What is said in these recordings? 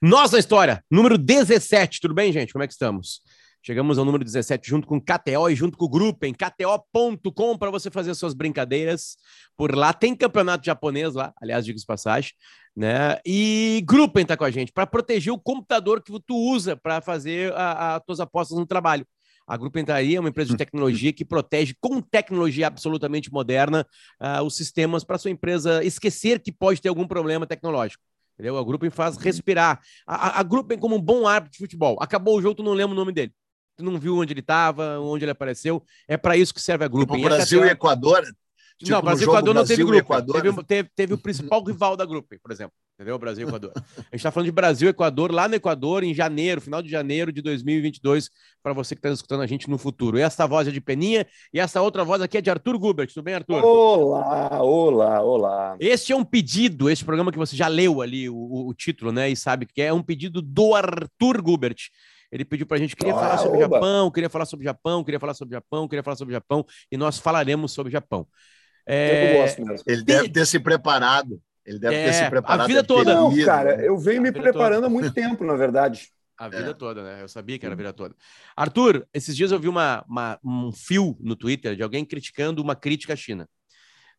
Nós na história, número 17, tudo bem, gente? Como é que estamos? Chegamos ao número 17 junto com KTO e junto com o grupo em KTO.com para você fazer suas brincadeiras por lá. Tem campeonato japonês lá, aliás, diga passagem, né? E Gruppen tá com a gente para proteger o computador que tu usa para fazer as tuas apostas no trabalho. A Grupo Entraria é uma empresa de tecnologia que protege com tecnologia absolutamente moderna uh, os sistemas para sua empresa esquecer que pode ter algum problema tecnológico. Entendeu? A Gruppen faz respirar. A, a, a Gruppen, como um bom árbitro de futebol, acabou o jogo, tu não lembra o nome dele. Tu não viu onde ele estava, onde ele apareceu. É para isso que serve a Gruppen. Tipo, Brasil e Equador, Tipo, não, Brasil e Equador não teve grupo. Equador... Teve, teve, teve, o principal rival da grupo, por exemplo. Entendeu? Brasil e Equador. A gente está falando de Brasil e Equador lá no Equador, em janeiro, final de janeiro de 2022, para você que está escutando a gente no futuro. E essa voz é de Peninha e essa outra voz aqui é de Arthur Gubert. Tudo bem, Arthur? Olá, olá, olá. Este é um pedido, este programa que você já leu ali o, o, o título, né? E sabe que é um pedido do Arthur Gubert. Ele pediu para a gente, queria ah, falar sobre o Japão, queria falar sobre o Japão, queria falar sobre o Japão, queria falar sobre o Japão, e nós falaremos sobre o Japão. É... Eu gosto mesmo. Ele deve ter se preparado. Ele deve é, ter se preparado. A vida toda. Não, cara, eu venho a me preparando toda. há muito tempo, na verdade. A vida é. toda, né? Eu sabia que era a vida toda. Arthur, esses dias eu vi uma, uma, um fio no Twitter de alguém criticando uma crítica à China.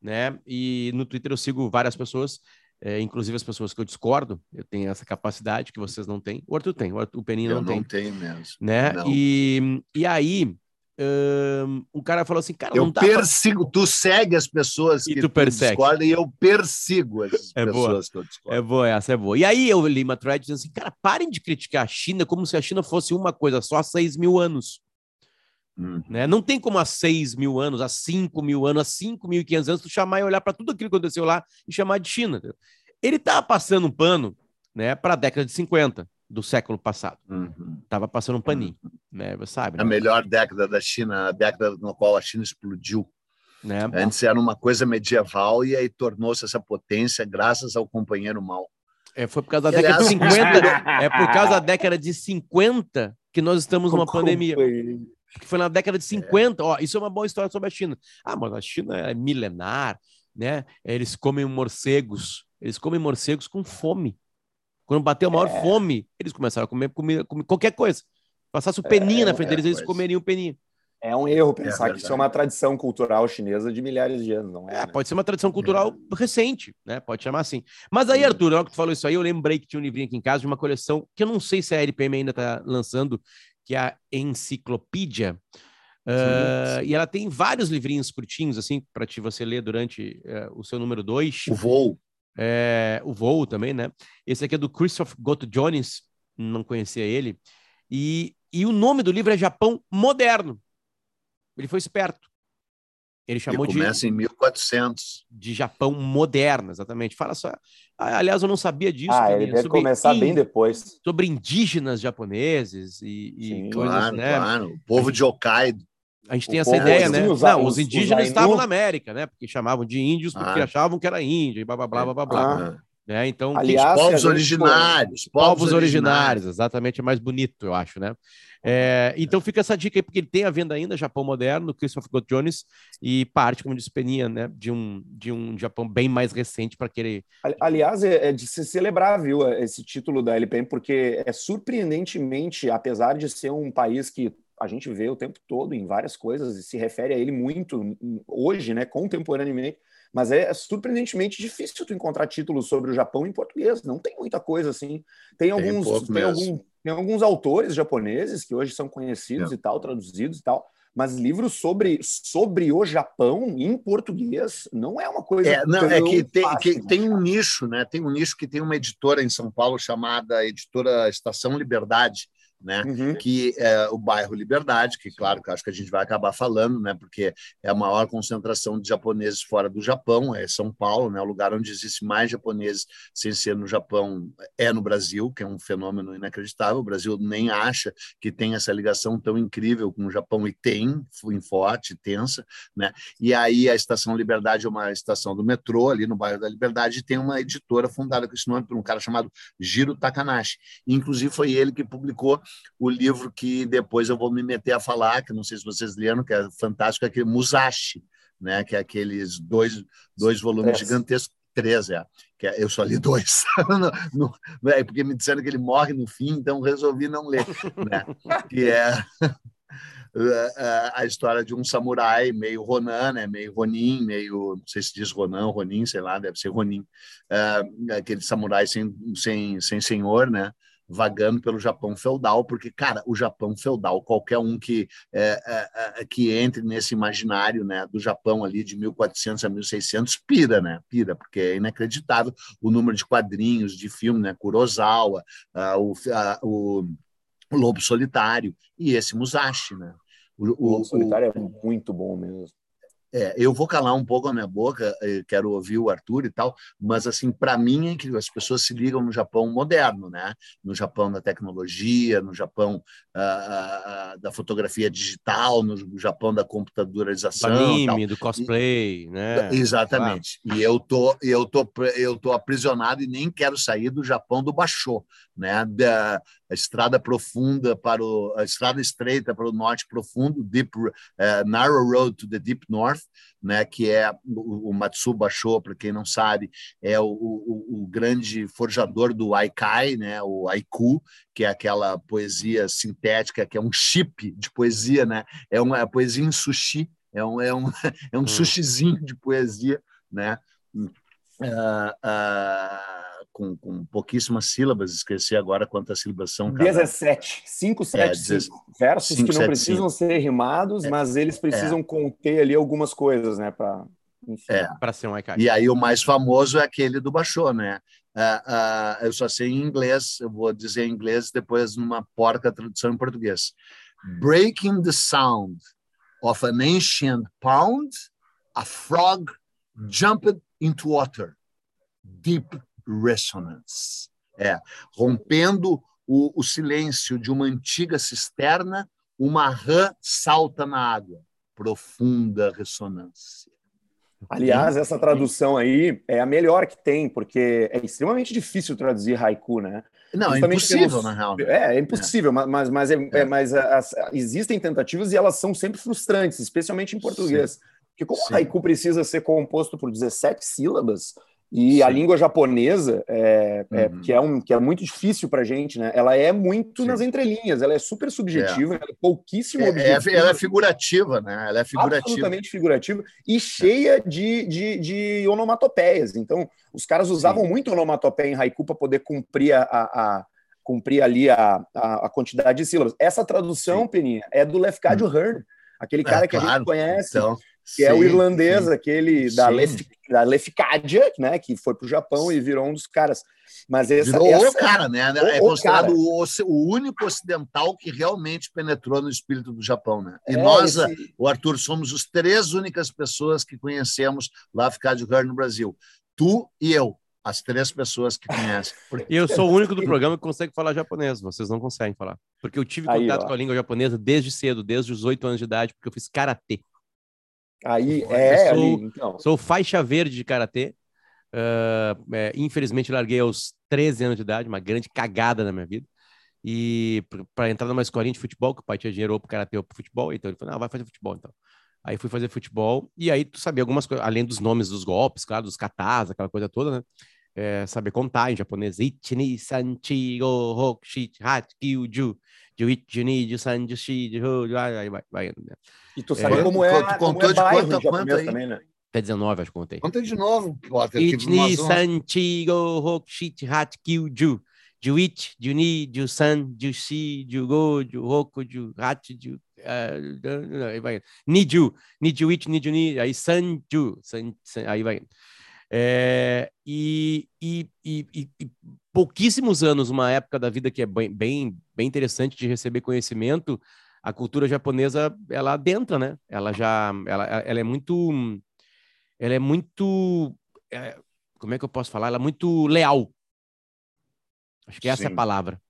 Né? E no Twitter eu sigo várias pessoas, é, inclusive as pessoas que eu discordo, eu tenho essa capacidade que vocês não têm. O Arthur tem, o, Arthur, o Peninha não, não tem. não tem mesmo. Né? E, e aí um, cara falou assim, cara, eu não dá persigo, pra... tu segue as pessoas e que tu, persegue. discorda e eu persigo as é pessoas boa. que eu discordo. É boa, essa é boa. E aí eu li uma thread dizendo assim, cara, parem de criticar a China como se a China fosse uma coisa só há 6 mil anos. Hum. Né? Não tem como há 6 mil anos, há 5 mil anos, há 5.500 anos, tu chamar e olhar para tudo aquilo que aconteceu lá e chamar de China. Ele tá passando um pano né, para a década de 50 do século passado. Uhum. Tava passando um paninho, uhum. né? Você sabe. Né? A melhor década da China, a década na qual a China explodiu. Né? Antes era uma coisa medieval e aí tornou-se essa potência graças ao companheiro mal. É, foi por causa da década de 50. é por causa da década de 50 que nós estamos numa pandemia. Que foi na década de 50. É. Ó, isso é uma boa história sobre a China. Ah, mas a China é milenar, né? Eles comem morcegos. Eles comem morcegos com fome. Quando bateu a maior é. fome, eles começaram a comer, comer, comer qualquer coisa. Passasse o peninha é, na frente deles, eles comeriam o peninha. É um erro pensar é que isso é uma tradição cultural chinesa de milhares de anos, não é? é né? Pode ser uma tradição cultural é. recente, né? Pode chamar assim. Mas aí, Arthur, na hora que tu falou isso aí, eu lembrei que tinha um livrinho aqui em casa de uma coleção que eu não sei se a LPM ainda está lançando, que é a Enciclopédia. Uh, e ela tem vários livrinhos curtinhos, assim, para te você ler durante uh, o seu número 2. O voo é, o voo também, né? Esse aqui é do Christoph Goto Jones, não conhecia ele. E, e o nome do livro é Japão Moderno. Ele foi esperto. Ele chamou e começa de. em 1400. De Japão moderno, exatamente. Fala só. Aliás, eu não sabia disso. Ah, ele deve começar in... bem depois. Sobre indígenas japoneses e, e Sim, coisas, claro, né? Claro. O povo de Hokkaido. A gente tem essa ideia, né? Os, não, os, indígenas os estavam na América, né? Porque chamavam de índios porque ah. achavam que era índio e blá blá blá blá blá. Ah. Né? Então, Aliás, povos originários, povos, povos originários, exatamente, é mais bonito, eu acho, né? É, então fica essa dica aí, porque ele tem a venda ainda, Japão Moderno, Christopher Gott Jones, e parte, como disse Peninha, né, de um, de um Japão bem mais recente para querer. Aliás, é, é de se celebrar, viu, esse título da LPM, porque é surpreendentemente, apesar de ser um país que a gente vê o tempo todo em várias coisas e se refere a ele muito hoje, né, contemporaneamente, mas é surpreendentemente difícil tu encontrar títulos sobre o Japão em português, não tem muita coisa assim. Tem alguns, tem, tem, algum, tem alguns autores japoneses que hoje são conhecidos é. e tal, traduzidos e tal, mas livros sobre, sobre o Japão em português não é uma coisa. É, não, é que tem, fácil, que tem um nicho, né? Tem um nicho que tem uma editora em São Paulo chamada Editora Estação Liberdade, né? Uhum. Que é o bairro Liberdade, que claro que acho que a gente vai acabar falando, né? Porque é a maior concentração de japoneses fora do Japão, é São Paulo, né? O lugar onde existe mais japoneses sem ser no Japão é no Brasil, que é um fenômeno inacreditável. O Brasil nem acha que tem essa ligação tão incrível com o Japão e tem, forte, tensa, né? E aí a Estação Liberdade é uma estação do metrô ali no bairro da Liberdade e tem uma editora fundada com esse nome por um cara chamado Jiro Takanashi. Inclusive foi ele que publicou o livro que depois eu vou me meter a falar, que não sei se vocês leram, que é fantástico, é aquele Musashi, né? que é aqueles dois, dois volumes gigantescos, três, é. que é, eu só li dois, no, no, é porque me disseram que ele morre no fim, então resolvi não ler, né? que é a história de um samurai meio Ronan, né? meio Ronin, meio, não sei se diz Ronan, Ronin, sei lá, deve ser Ronin, uh, aquele samurai sem, sem, sem senhor, né? Vagando pelo Japão feudal, porque, cara, o Japão feudal, qualquer um que, é, é, é, que entre nesse imaginário né, do Japão ali de 1400 a 1600, pira, né? Pira, porque é inacreditável o número de quadrinhos, de filme, né? Kurosawa, uh, o, uh, o, o Lobo Solitário e esse Musashi, né? O, o, Lobo Solitário o, é muito bom mesmo. É, eu vou calar um pouco a minha boca, eh, quero ouvir o Arthur e tal, mas assim, para mim é que as pessoas se ligam no Japão moderno, né? No Japão da tecnologia, no Japão uh, uh, da fotografia digital, no Japão da computadorização, do anime, do cosplay, e, né? Exatamente. E eu tô, eu tô, eu tô aprisionado e nem quero sair do Japão do Basho, né? Da a estrada profunda para o a estrada estreita para o norte profundo, deep uh, narrow road to the deep north, né? Que é o, o Matsuba Sho, para quem não sabe, é o, o, o, grande forjador do Aikai, né? O haiku, que é aquela poesia sintética, que é um chip de poesia, né? É uma é poesia em sushi, é um é um, é um hum. sushizinho de poesia, né? Uh, uh, com, com pouquíssimas sílabas, esqueci agora quantas sílabas são. Cada... 17, 5, 7, 5 versos 5, que não 7, precisam 5. ser rimados, é, mas eles precisam é. conter ali algumas coisas, né, para é. para ser um. E aí o mais famoso é aquele do Baixô, né? Uh, uh, eu só sei em inglês, eu vou dizer em inglês depois numa porca tradução em português. Breaking the sound of an ancient pound, a frog jumped into water, deep resonance. É, rompendo o, o silêncio de uma antiga cisterna, uma rã salta na água. Profunda ressonância. Aliás, essa tradução aí é a melhor que tem, porque é extremamente difícil traduzir haiku, né? Não, é impossível, pelos... na real. Né? É, é impossível, é. mas, mas, é, é. é. mas as, existem tentativas e elas são sempre frustrantes, especialmente em português. Sim. Porque como Sim. o haiku precisa ser composto por 17 sílabas, e Sim. a língua japonesa, é, é, uhum. que, é um, que é muito difícil para a gente, né? Ela é muito Sim. nas entrelinhas, ela é super subjetiva, é. ela é pouquíssimo é, é objetiva. ela é figurativa, né? Ela é figurativa. Absolutamente figurativa e cheia de, de, de onomatopeias. Então, os caras usavam Sim. muito onomatopeia em haiku para poder cumprir a, a, a cumprir ali a, a, a, quantidade de sílabas. Essa tradução, Peninha, é do Lefkadio hum. Hearn, aquele cara é, que claro. a gente conhece. Então que sim, é o irlandês, sim. aquele da, Lef, da Lefcadia, né, que foi para o Japão e virou um dos caras. Mas essa, virou essa, o cara, né? O, é considerado o, o, único ocidental que realmente penetrou no espírito do Japão, né? E é, nós, esse... o Arthur, somos as três únicas pessoas que conhecemos Lafcadio Hearn no Brasil. Tu e eu, as três pessoas que conhecem. E eu sou o único do programa que consegue falar japonês, vocês não conseguem falar. Porque eu tive contato Aí, com a língua japonesa desde cedo, desde os oito anos de idade, porque eu fiz karatê. Aí é, sou, ali, então. Sou faixa verde de karatê. Uh, é, infelizmente, larguei aos 13 anos de idade, uma grande cagada na minha vida. E para entrar numa escolinha de futebol, que o pai tinha dinheiro para karatê ou para futebol, então ele falou: não, vai fazer futebol então. Aí fui fazer futebol, e aí tu sabia algumas coisas, além dos nomes dos golpes, claro, dos katas, aquela coisa toda, né? É, saber contar em japonês. Ichini, sanchi, go, hokushi, hat, kyuju. Juichini, Sanjushi, vai, vai, vai. Né? E tu sabe é, como é, tu contou como é de quanto, quanto aí? também, né? Até 19, acho que contei. Conta de novo, Potter. Ichini, Sanchi, Go, Hokushi, Hat, Kyuju. Juichi, Juni, Jusan, Jushi, Jugo, Juhoku, Juhat, Ju, uh, vai. Niju, Nijuichi, Nijuni, aí Sanju, san, san, aí vai. É, e, e, e, e, pouquíssimos anos, uma época da vida que é bem, bem, bem interessante de receber conhecimento, a cultura japonesa ela adentra, né? Ela já, ela, ela é muito, ela é muito, é, como é que eu posso falar? Ela é muito leal. Acho que essa Sim. é a palavra,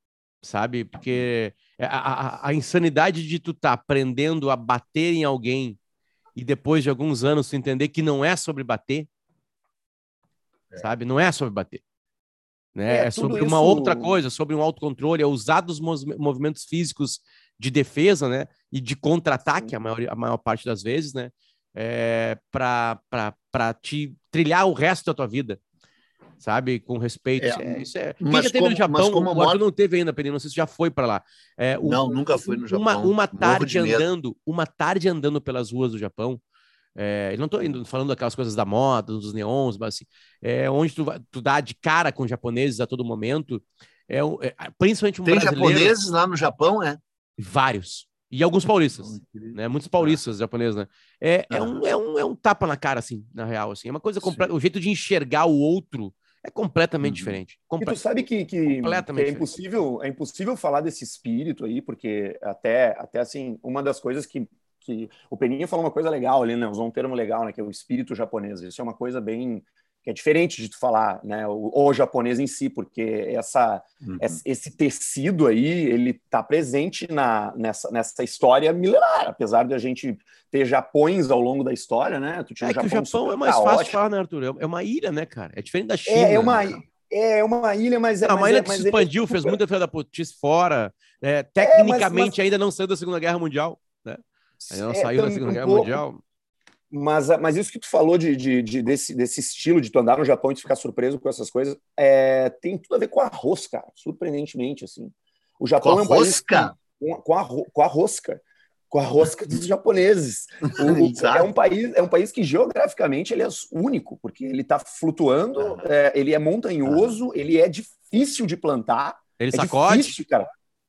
sabe? Porque a, a, a insanidade de tu estar tá aprendendo a bater em alguém e depois de alguns anos tu entender que não é sobre bater, é. sabe? Não é sobre bater. Né? É, é sobre uma outra coisa, sobre um autocontrole, é usar dos movimentos físicos de defesa, né? E de contra-ataque, a maior, a maior parte das vezes, né? É, para te trilhar o resto da tua vida. sabe? Com respeito. É, é, isso é. Quem já teve como, no Japão, como o Arthur não teve ainda, Pedro, não sei se já foi para lá. É, o, não, nunca fui no Japão. Uma, uma tarde andando, uma tarde andando pelas ruas do Japão, é, não estou falando daquelas coisas da moda, dos neons, mas assim, é, onde tu, tu dá de cara com japoneses a todo momento. É, é principalmente um Tem japoneses lá no Japão, é? Vários. E alguns paulistas, né? Muitos paulistas japoneses, né? É, é, um, é, um, é um tapa na cara, assim, na real, assim. É uma coisa completa. O jeito de enxergar o outro é completamente uhum. diferente. Comple... E tu sabe que, que, que é impossível, é impossível falar desse espírito aí, porque até, até assim, uma das coisas que que o Peninha falou uma coisa legal ali, né? Usou um termo legal, né? Que é o espírito japonês. Isso é uma coisa bem que é diferente de tu falar, né? O, o japonês em si, porque essa uhum. esse tecido aí ele está presente na nessa, nessa história milenar, apesar de a gente ter Japões ao longo da história, né? Tu tinha é Japão que o Japão é mais caótico. fácil de falar, né, Arthur? É uma ilha, né, cara? É diferente da China. É, é uma é uma ilha, mas é. Não, uma ilha é, que se expandiu, ele... fez muita defesa da putice fora. É, tecnicamente, é, mas, mas... ainda não saiu da Segunda Guerra Mundial. Né? Aí não é, saiu da Segunda um Guerra pouco, Mundial. Mas, mas isso que tu falou de, de, de, desse, desse estilo de tu andar no Japão e de ficar surpreso com essas coisas, é, tem tudo a ver com arroz, cara. Surpreendentemente, assim. O Japão com é um país que, com, com, a, com a rosca, com a rosca dos japoneses. O, é um país é um país que geograficamente ele é único, porque ele está flutuando, é, ele é montanhoso, ele é difícil de plantar. Ele é sacode. Difícil, cara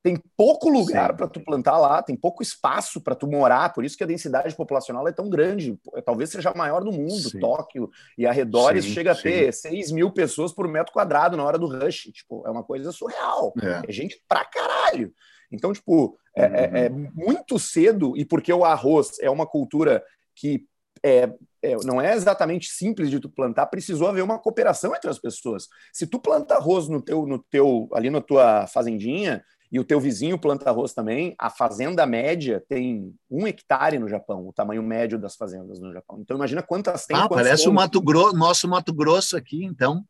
tem pouco lugar para tu plantar lá, tem pouco espaço para tu morar, por isso que a densidade populacional é tão grande, talvez seja a maior do mundo, sim. Tóquio e arredores sim, chega a ter 6 mil pessoas por metro quadrado na hora do rush, tipo, é uma coisa surreal, é, é gente pra caralho. Então, tipo, é, uhum. é, é, muito cedo, e porque o arroz é uma cultura que é, é, não é exatamente simples de tu plantar, precisou haver uma cooperação entre as pessoas. Se tu planta arroz no teu, no teu, ali na tua fazendinha, e o teu vizinho planta arroz também, a fazenda média tem um hectare no Japão, o tamanho médio das fazendas no Japão. Então imagina quantas tem. Ah, parece o Mato Grosso, nosso Mato Grosso aqui, então.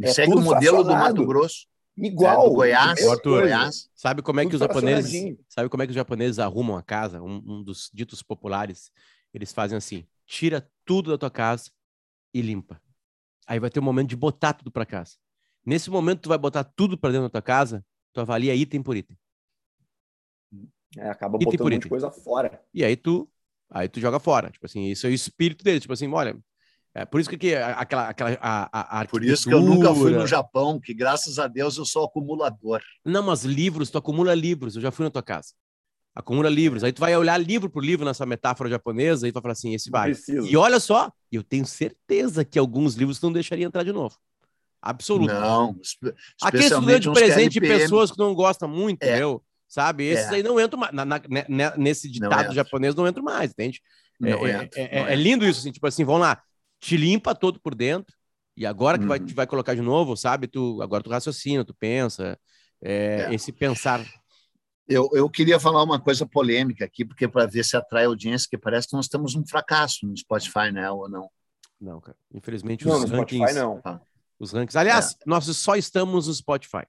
É segue o modelo do Mato Grosso. Igual. É, do Goiás, Arthur, Goiás. Sabe como é que os japoneses, sabe como é que os japoneses arrumam a casa? Um, um dos ditos populares, eles fazem assim: tira tudo da tua casa e limpa. Aí vai ter um momento de botar tudo para casa. Nesse momento tu vai botar tudo para dentro da tua casa, Tu avalia item por item. É, acaba item botando muita coisa fora. E aí tu, aí tu joga fora. Tipo assim, isso é o espírito dele. Tipo assim, olha, é por isso que, que aquela, aquela a, a Por isso que eu nunca fui no Japão, que graças a Deus eu sou acumulador. Não, mas livros, tu acumula livros. Eu já fui na tua casa. Acumula livros. Aí tu vai olhar livro por livro nessa metáfora japonesa e tu vai falar assim, esse vai. E olha só, eu tenho certeza que alguns livros tu não deixaria entrar de novo. Absoluto. Não. Aquele estudante de presente de pessoas que não gostam muito, é. sabe? Esses é. aí não entram mais. Na, na, né, nesse ditado não japonês não entram mais, entende? Não é, é, é, é, lindo isso, assim, tipo assim, vão lá, te limpa todo por dentro, e agora que uhum. vai, te vai colocar de novo, sabe? Tu, agora tu raciocina, tu pensa, é, esse pensar. Eu, eu queria falar uma coisa polêmica aqui, porque para ver se atrai audiência, que parece que nós estamos um fracasso no Spotify, né? Ou não? Não, cara. Infelizmente, os não, no rankings... Spotify não. Ah os rankings. Aliás, é. nós só estamos no Spotify.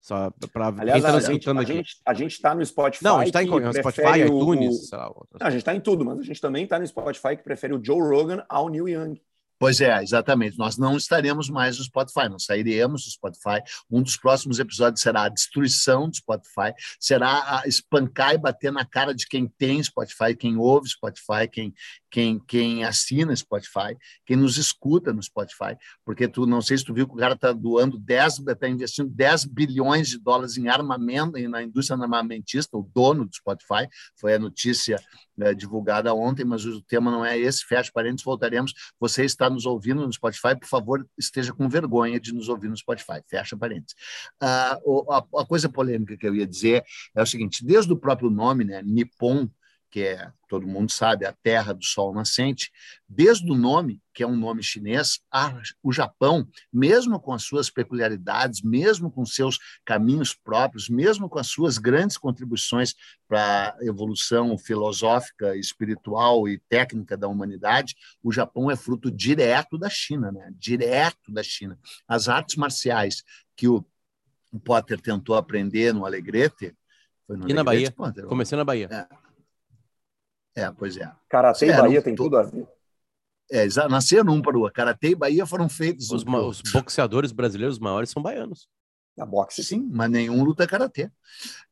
Só para tá a, gente, a está no Spotify. Não, a gente está em Spotify, iTunes, lá. Não, a gente está em tudo, mas a gente também está no Spotify que prefere o Joe Rogan ao Neil Young. Pois é, exatamente. Nós não estaremos mais no Spotify, nós sairemos do Spotify. Um dos próximos episódios será a destruição do Spotify, será espancar e bater na cara de quem tem Spotify, quem ouve Spotify, quem, quem, quem assina Spotify, quem nos escuta no Spotify. Porque tu não sei se tu viu que o cara está doando 10, está investindo 10 bilhões de dólares em armamento, na indústria armamentista, o dono do Spotify, foi a notícia né, divulgada ontem, mas o tema não é esse. Fecha parênteses, voltaremos. Você está nos ouvindo no Spotify, por favor, esteja com vergonha de nos ouvir no Spotify. Fecha parênteses. Ah, a, a coisa polêmica que eu ia dizer é o seguinte: desde o próprio nome, né, Nippon, que é, todo mundo sabe, a terra do sol nascente, desde o nome, que é um nome chinês, a, o Japão, mesmo com as suas peculiaridades, mesmo com seus caminhos próprios, mesmo com as suas grandes contribuições para a evolução filosófica, espiritual e técnica da humanidade, o Japão é fruto direto da China, né? direto da China. As artes marciais que o Potter tentou aprender no Alegrete, foi no e Alegrete, na Bahia, Potter, comecei na Bahia. É é, pois é. Karatê e Bahia tem tudo a ver. É, nasceram um para o outro. Karatê e Bahia foram feitos. Os, um os boxeadores brasileiros maiores são baianos. Na boxe, sim, mas nenhum luta karatê.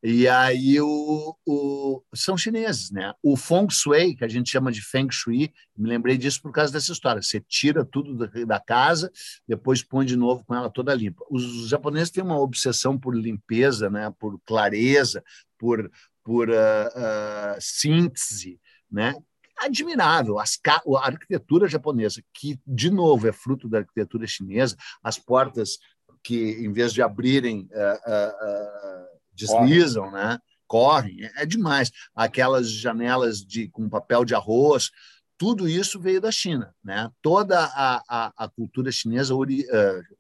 E aí o, o, são chineses, né? O feng shui, que a gente chama de feng shui, me lembrei disso por causa dessa história. Você tira tudo da, da casa, depois põe de novo com ela toda limpa. Os, os, japoneses têm uma obsessão por limpeza, né? Por clareza, por por uh, uh, síntese, né? admirável. As, a arquitetura japonesa, que, de novo, é fruto da arquitetura chinesa, as portas que, em vez de abrirem, uh, uh, uh, deslizam, Corre. né? correm, é, é demais. Aquelas janelas de, com papel de arroz, tudo isso veio da China. Né? Toda a, a, a cultura chinesa, ori,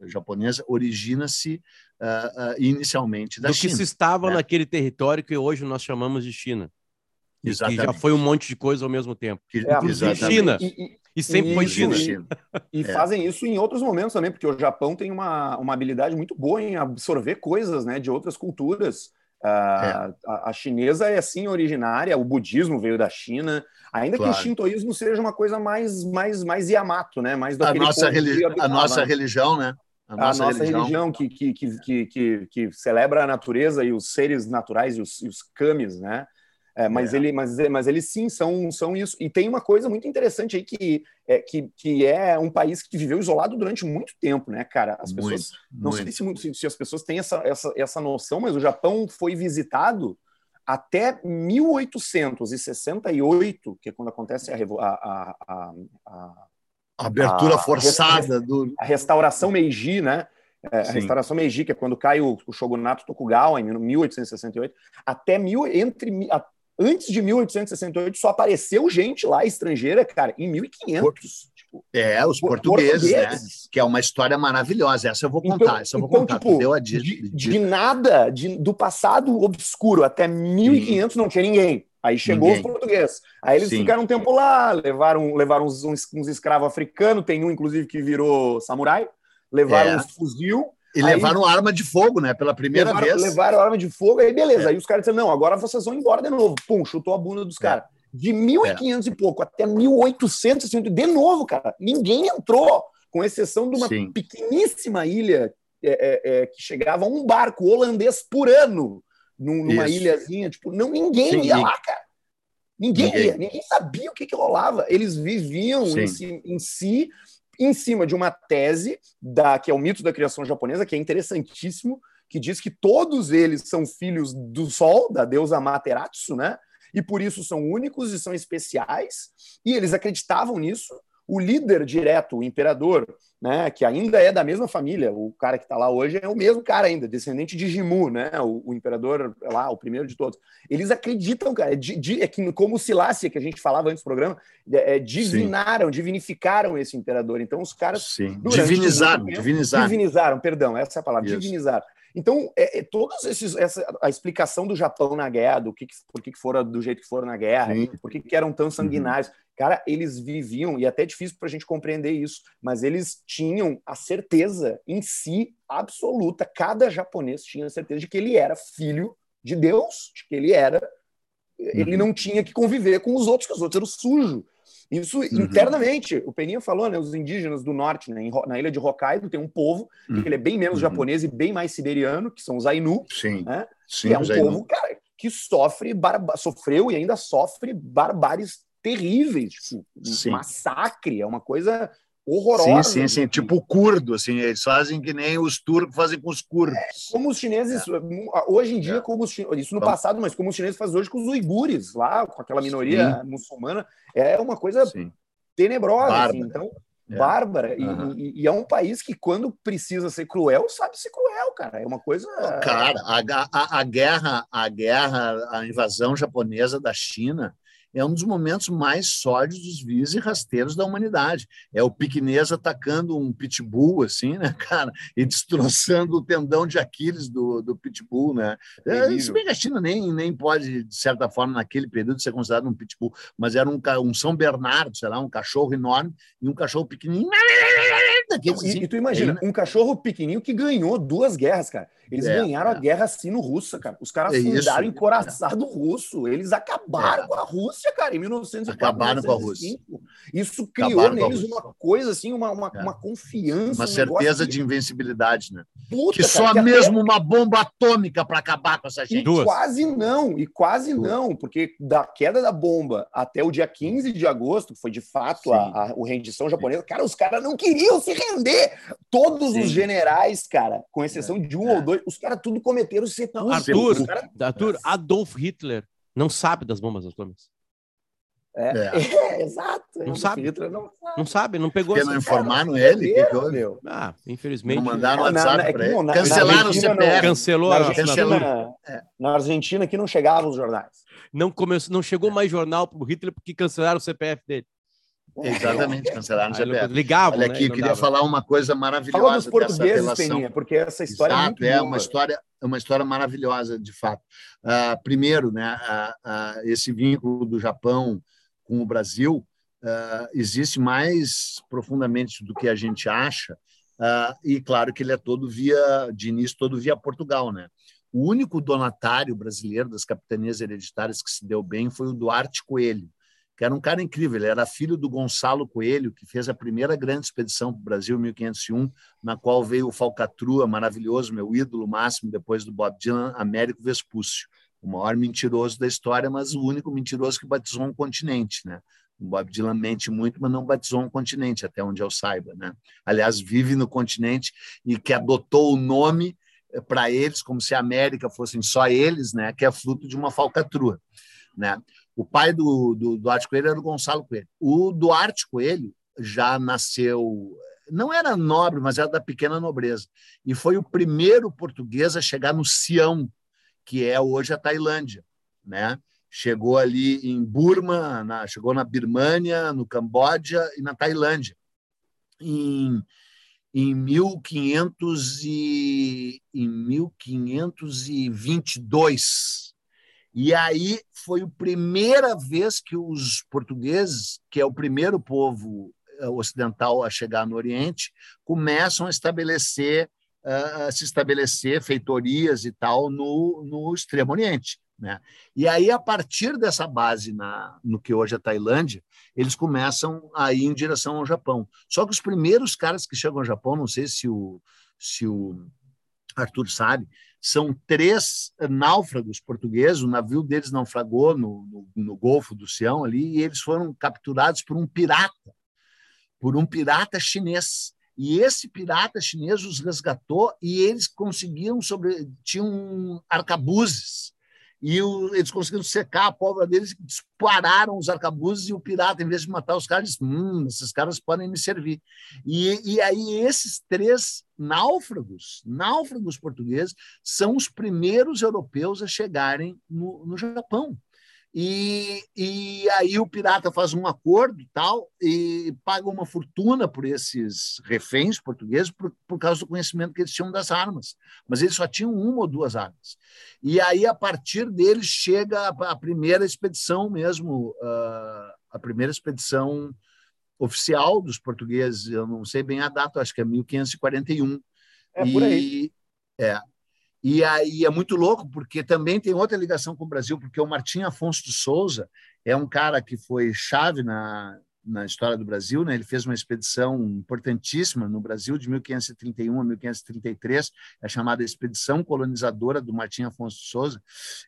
japonesa, origina-se inicialmente da Do China. que se estava né? naquele território que hoje nós chamamos de China. Exatamente. Que já foi um monte de coisa ao mesmo tempo. É, China. E, e, e sempre e foi China. China. E, é. fazem isso em outros momentos também, porque o Japão tem uma, uma habilidade muito boa em absorver coisas né, de outras culturas. Uh, é. a, a, chinesa é assim originária, o budismo veio da China, ainda claro. que o shintoísmo seja uma coisa mais mais mais Yamato, né? Mais a nossa, religi a nossa religião, né? A nossa, a nossa religião, religião que, que, que, que, que, celebra a natureza e os seres naturais e os, e os kamis, né? É, mas, é. Ele, mas, mas eles sim são, são isso. E tem uma coisa muito interessante aí que é, que, que é um país que viveu isolado durante muito tempo, né, cara? As pessoas. Muito, não muito. sei se, se, as pessoas têm essa, essa, essa noção, mas o Japão foi visitado até 1868, que é quando acontece a, a, a, a abertura forçada do. A restauração Meiji, né? É, a restauração Meiji, que é quando cai o, o shogunato Tokugawa em 1868, até mil, entre, antes de 1868 só apareceu gente lá estrangeira, cara, em 1500. Tipo, é, os portugueses, né? portugueses, né? Que é uma história maravilhosa. Essa eu vou contar. Então, essa eu vou então, contar. Tipo, Deu a de, de, de nada, de, do passado obscuro até 1500 Sim. não tinha ninguém. Aí chegou ninguém. os portugueses. Aí eles Sim. ficaram um tempo lá, levaram, levaram uns, uns, uns escravos africanos. Tem um, inclusive, que virou samurai. Levaram é. uns fuzil e aí, levaram arma de fogo, né? Pela primeira levaram, vez. Levaram arma de fogo, aí beleza. É. Aí os caras disseram: não, agora vocês vão embora de novo. Pum, chutou a bunda dos é. caras. De 1500 é. e pouco até 1800, de novo, cara. Ninguém entrou, com exceção de uma Sim. pequeníssima ilha é, é, é, que chegava um barco holandês por ano numa Isso. ilhazinha. Tipo, não, ninguém Sim. ia lá, cara. Ninguém, ninguém. ia, ninguém sabia o que, que rolava. Eles viviam em si, em si em cima de uma tese da que é o mito da criação japonesa, que é interessantíssimo, que diz que todos eles são filhos do Sol, da deusa Materatsu, né? E por isso são únicos e são especiais. E eles acreditavam nisso o líder direto, o imperador, né, que ainda é da mesma família, o cara que está lá hoje é o mesmo cara ainda, descendente de Jimu, né, o, o imperador lá, o primeiro de todos. Eles acreditam, cara, é, é que, como Silácia, que a gente falava antes do programa, é, é, divinaram, Sim. divinificaram esse imperador. Então os caras... Sim. Divinizaram, tempo, divinizaram. Divinizaram, perdão, essa é a palavra, Isso. divinizaram. Então, é, é, todos esses, essa, a explicação do Japão na guerra, do que, por que, que foram do jeito que foram na guerra, Sim. por que, que eram tão sanguinários, uhum. Cara, eles viviam, e é até difícil para a gente compreender isso, mas eles tinham a certeza em si absoluta, cada japonês tinha a certeza de que ele era filho de Deus, de que ele era. Uhum. Ele não tinha que conviver com os outros, que os outros eram sujos. Isso uhum. internamente, o Peninha falou, né? Os indígenas do norte, né, na ilha de Hokkaido, tem um povo uhum. que ele é bem menos uhum. japonês e bem mais siberiano, que são os Ainu. Sim. Né? Sim, é um povo, cara, que sofre, barba... sofreu e ainda sofre barbares terríveis, tipo, massacre, é uma coisa horrorosa. Sim, sim, sim. Tipo curdo, assim, eles fazem que nem os turcos fazem com os curdos. É, como os chineses, é. hoje em dia, é. como os isso no passado, mas como os chineses fazem hoje com os uigures, lá, com aquela minoria sim. muçulmana, é uma coisa sim. tenebrosa, assim, então, é. bárbara. Uhum. E, e, é um país que, quando precisa ser cruel, sabe ser cruel, cara. É uma coisa. Cara, a, a, a guerra, a guerra, a invasão japonesa da China é um dos momentos mais sólidos, vis e rasteiros da humanidade. É o piquinês atacando um pitbull, assim, né, cara, e destroçando o tendão de Aquiles do, do pitbull, né? É, se bem que a China nem, nem pode, de certa forma, naquele período, ser considerado um pitbull, mas era um, um São Bernardo, sei lá, um cachorro enorme e um cachorro pequenininho daqueles. E, e tu imagina, um cachorro pequenininho que ganhou duas guerras, cara. Eles é, ganharam é. a guerra sino-russa, cara. Os caras é fundaram isso, encoraçado é. russo. Eles acabaram é. com a Rússia, cara, em 1904. Acabaram com a Rússia. Isso criou acabaram neles uma coisa assim, uma, uma, é. uma confiança. Uma um certeza de invencibilidade, né? Puta, que cara, só que mesmo até... uma bomba atômica para acabar com essa gente. E Duas. quase não, e quase Duas. não, porque da queda da bomba até o dia 15 de agosto, que foi de fato a, a, a rendição japonesa, cara, os caras não queriam se render. Todos Sim. os generais, cara, com exceção de um ou dois os caras tudo cometeram sepulcro. Arthur, cara... Arthur, Adolf Hitler não sabe das bombas atômicas. É, é. é exato. Não sabe. Hitler não sabe. Não sabe, não pegou. Porque não informaram cara, ele? Que que meu? Ah, infelizmente. Não mandaram o WhatsApp é para ele. Não, Cancelaram o CPF. Cancelou na Argentina, é. na Argentina que não chegavam os jornais. Não, começou, não chegou mais jornal para o Hitler porque cancelaram o CPF dele. Exatamente, cancelaram o CPF. Ligavam, Olha aqui, né? eu queria falar uma coisa maravilhosa. Fala dos portugueses, Peninha, porque essa história Exato, é muito é uma história, é uma história maravilhosa, de fato. Uh, primeiro, né, uh, uh, esse vínculo do Japão com o Brasil existe mais profundamente do que a gente acha, e claro que ele é todo via, de início, todo via Portugal, né? O único donatário brasileiro das capitanias hereditárias que se deu bem foi o Duarte Coelho, que era um cara incrível. Ele era filho do Gonçalo Coelho, que fez a primeira grande expedição para o Brasil, em 1501, na qual veio o Falcatrua, maravilhoso, meu ídolo máximo, depois do Bob Dylan, Américo Vespúcio, o maior mentiroso da história, mas o único mentiroso que batizou um continente. Né? O Bob Dylan mente muito, mas não batizou um continente, até onde eu saiba. Né? Aliás, vive no continente e que adotou o nome eh, para eles, como se a América fossem só eles, né? que é fruto de uma falcatrua. Né? O pai do, do Duarte Coelho era o Gonçalo Coelho. O Duarte Coelho já nasceu, não era nobre, mas era da pequena nobreza. E foi o primeiro português a chegar no Sião, que é hoje a Tailândia. Né? Chegou ali em Burma, na, chegou na Birmânia, no Camboja e na Tailândia. Em, em, 1500 e, em 1522 e aí foi a primeira vez que os portugueses, que é o primeiro povo eh, ocidental a chegar no Oriente, começam a estabelecer, uh, se estabelecer feitorias e tal no, no Extremo Oriente. Né? E aí, a partir dessa base na, no que hoje é Tailândia, eles começam a ir em direção ao Japão. Só que os primeiros caras que chegam ao Japão, não sei se o, se o Arthur sabe, são três náufragos portugueses, o navio deles naufragou no, no, no, Golfo do Sião ali, e eles foram capturados por um pirata, por um pirata chinês. E esse pirata chinês os resgatou e eles conseguiam sobre tinham arcabuzes e o, eles conseguiram secar a pólvora deles, dispararam os arcabuzes e o pirata, em vez de matar os caras, disse, hum, esses caras podem me servir. E, e aí esses três náufragos, náufragos portugueses, são os primeiros europeus a chegarem no, no Japão. E, e aí o pirata faz um acordo tal e paga uma fortuna por esses reféns portugueses por, por causa do conhecimento que eles tinham das armas. Mas eles só tinham uma ou duas armas. E aí, a partir deles, chega a, a primeira expedição mesmo, uh, a primeira expedição oficial dos portugueses. Eu não sei bem a data, acho que é 1541. É por aí. é, e aí é muito louco, porque também tem outra ligação com o Brasil, porque o Martim Afonso de Souza é um cara que foi chave na, na história do Brasil, né? Ele fez uma expedição importantíssima no Brasil de 1531 a 1533, é chamada Expedição Colonizadora do Martim Afonso de Souza,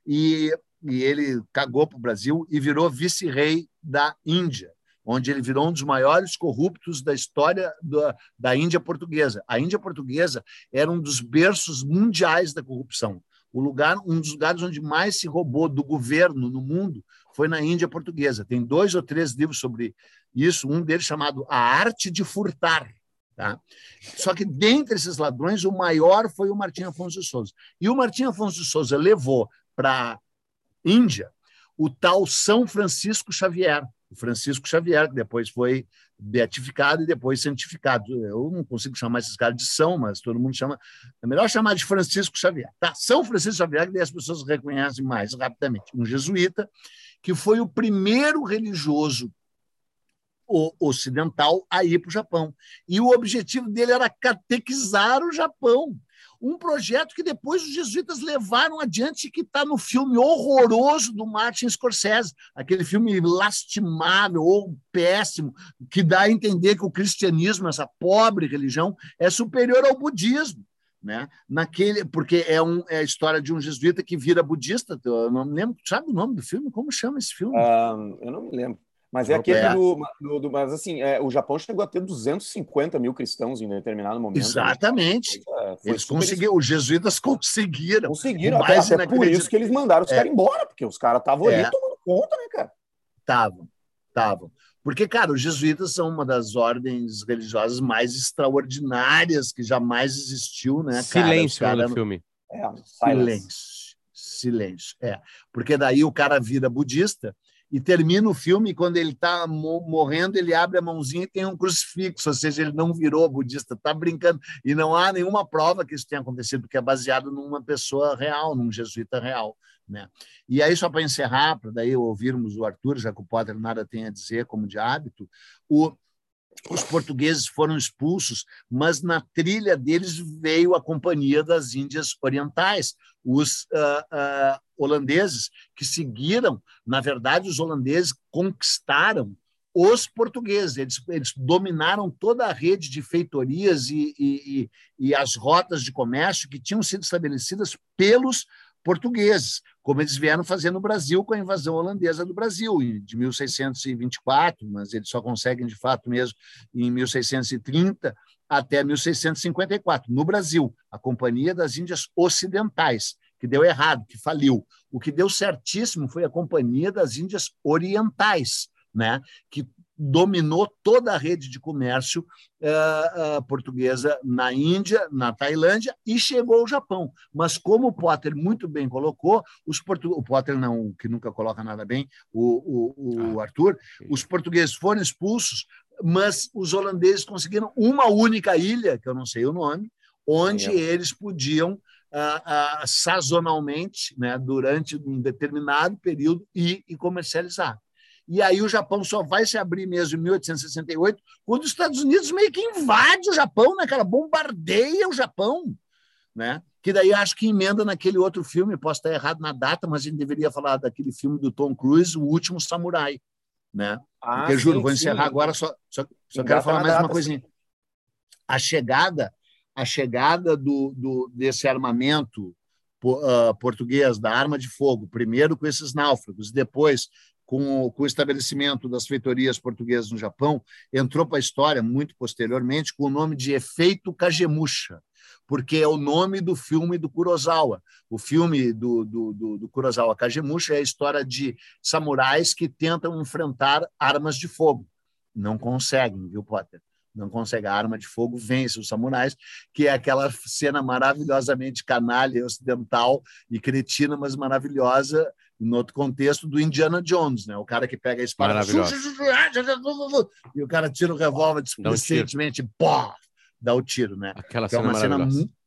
e, e ele cagou para o Brasil e virou vice-rei da Índia onde ele virou um dos maiores corruptos da história da, da Índia portuguesa. A Índia portuguesa era um dos berços mundiais da corrupção. O lugar, um dos lugares onde mais se roubou do governo no mundo foi na Índia portuguesa. Tem dois ou três livros sobre isso, um deles chamado A Arte de Furtar. Tá? Só que dentre esses ladrões, o maior foi o Martim Afonso de Souza. E o Martim Afonso de Souza levou para a Índia o tal São Francisco Xavier, Francisco Xavier, que depois foi beatificado e depois santificado. Eu não consigo chamar esses caras de São, mas todo mundo chama. É melhor chamar de Francisco Xavier. Tá? São Francisco Xavier, que daí as pessoas reconhecem mais rapidamente. Um jesuíta, que foi o primeiro religioso ocidental a ir para o Japão. E o objetivo dele era catequizar o Japão. Um projeto que depois os jesuítas levaram adiante, que está no filme horroroso do Martin Scorsese, aquele filme lastimável ou péssimo, que dá a entender que o cristianismo, essa pobre religião, é superior ao budismo né? Naquele, porque é, um, é a história de um jesuíta que vira budista. Eu não lembro, sabe o nome do filme? Como chama esse filme? Um, eu não me lembro. Mas é aquele do, do, do, Mas assim, é, o Japão chegou a ter 250 mil cristãos em determinado momento. Exatamente. Né? Eles conseguiram, os jesuítas conseguiram. Conseguiram, até, até por isso que eles mandaram os é. caras embora, porque os caras estavam é. ali tomando conta, né, cara? Estavam, estavam. Porque, cara, os jesuítas são uma das ordens religiosas mais extraordinárias que jamais existiu, né? Silêncio cara, no filme. É, silêncio. Silêncio. É. Porque daí o cara vira budista e termina o filme quando ele está morrendo, ele abre a mãozinha e tem um crucifixo, ou seja, ele não virou budista, está brincando. E não há nenhuma prova que isso tenha acontecido, porque é baseado numa pessoa real, num jesuíta real. Né? E aí, só para encerrar, para daí ouvirmos o Arthur, já que o Potter nada tem a dizer como de hábito, o, os portugueses foram expulsos, mas na trilha deles veio a Companhia das Índias Orientais, os uh, uh, holandeses que seguiram, na verdade, os holandeses conquistaram os portugueses, eles, eles dominaram toda a rede de feitorias e, e, e, e as rotas de comércio que tinham sido estabelecidas pelos portugueses, como eles vieram fazer no Brasil com a invasão holandesa do Brasil, de 1624, mas eles só conseguem, de fato, mesmo em 1630 até 1654, no Brasil, a Companhia das Índias Ocidentais, que deu errado, que faliu. O que deu certíssimo foi a Companhia das Índias Orientais, né? que dominou toda a rede de comércio uh, uh, portuguesa na Índia, na Tailândia e chegou ao Japão. Mas como o Potter muito bem colocou, os portu... o Potter não, que nunca coloca nada bem, o, o, o ah, Arthur, os portugueses foram expulsos, mas os holandeses conseguiram uma única ilha, que eu não sei o nome, onde é. eles podiam uh, sazonalmente, né, durante um determinado período, ir e comercializar. E aí o Japão só vai se abrir mesmo em 1868, quando os Estados Unidos meio que invade o Japão, né, cara? Bombardeia o Japão, né? Que daí acho que emenda naquele outro filme, posso estar errado na data, mas a gente deveria falar daquele filme do Tom Cruise, O Último Samurai, né? Ah, Porque, sim, juro, vou encerrar sim. agora, só, só, só quero falar mais data, uma coisinha. Sim. A chegada, a chegada do, do desse armamento uh, português, da arma de fogo, primeiro com esses náufragos, depois com o, com o estabelecimento das feitorias portuguesas no Japão, entrou para a história muito posteriormente com o nome de Efeito Kagemusha, porque é o nome do filme do Kurosawa. O filme do, do, do, do Kurosawa Kagemusha é a história de samurais que tentam enfrentar armas de fogo. Não conseguem, viu, Potter? não consegue a arma de fogo, vence os samurais, que é aquela cena maravilhosamente canalha, ocidental e cretina, mas maravilhosa, no outro contexto, do Indiana Jones, né? O cara que pega a espada e o cara tira o revólver displicentemente, um pô, dá o tiro, né? Aquela cena é uma cena muito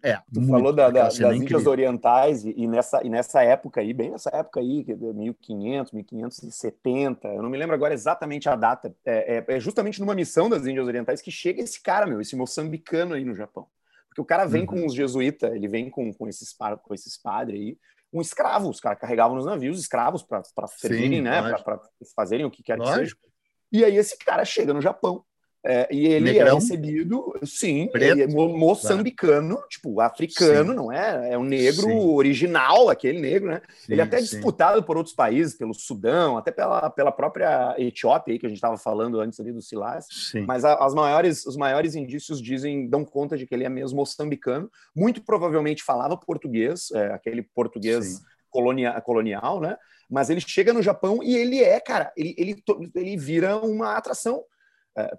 é, tu muito, falou da, da, das Índias Orientais e, e, nessa, e nessa época aí, bem nessa época aí, 1500, 1570, eu não me lembro agora exatamente a data, é, é, é, justamente numa missão das Índias Orientais que chega esse cara, meu, esse moçambicano aí no Japão. Porque o cara vem uhum. com os jesuítas, ele vem com, com, esses, com esses padres aí, um escravo, os caras carregavam nos navios escravos para servirem, né, para fazerem o que quer que seja. E aí esse cara chega no Japão, é, e ele Negrão. é recebido, sim, ele é moçambicano, claro. tipo, africano, sim. não é? É um negro sim. original, aquele negro, né? Sim, ele é até disputado por outros países, pelo Sudão, até pela, pela própria Etiópia, aí, que a gente estava falando antes ali do Silas. Mas a, as maiores, os maiores indícios dizem, dão conta de que ele é mesmo moçambicano, muito provavelmente falava português, é, aquele português colonia, colonial, né? Mas ele chega no Japão e ele é, cara, ele, ele, ele vira uma atração é,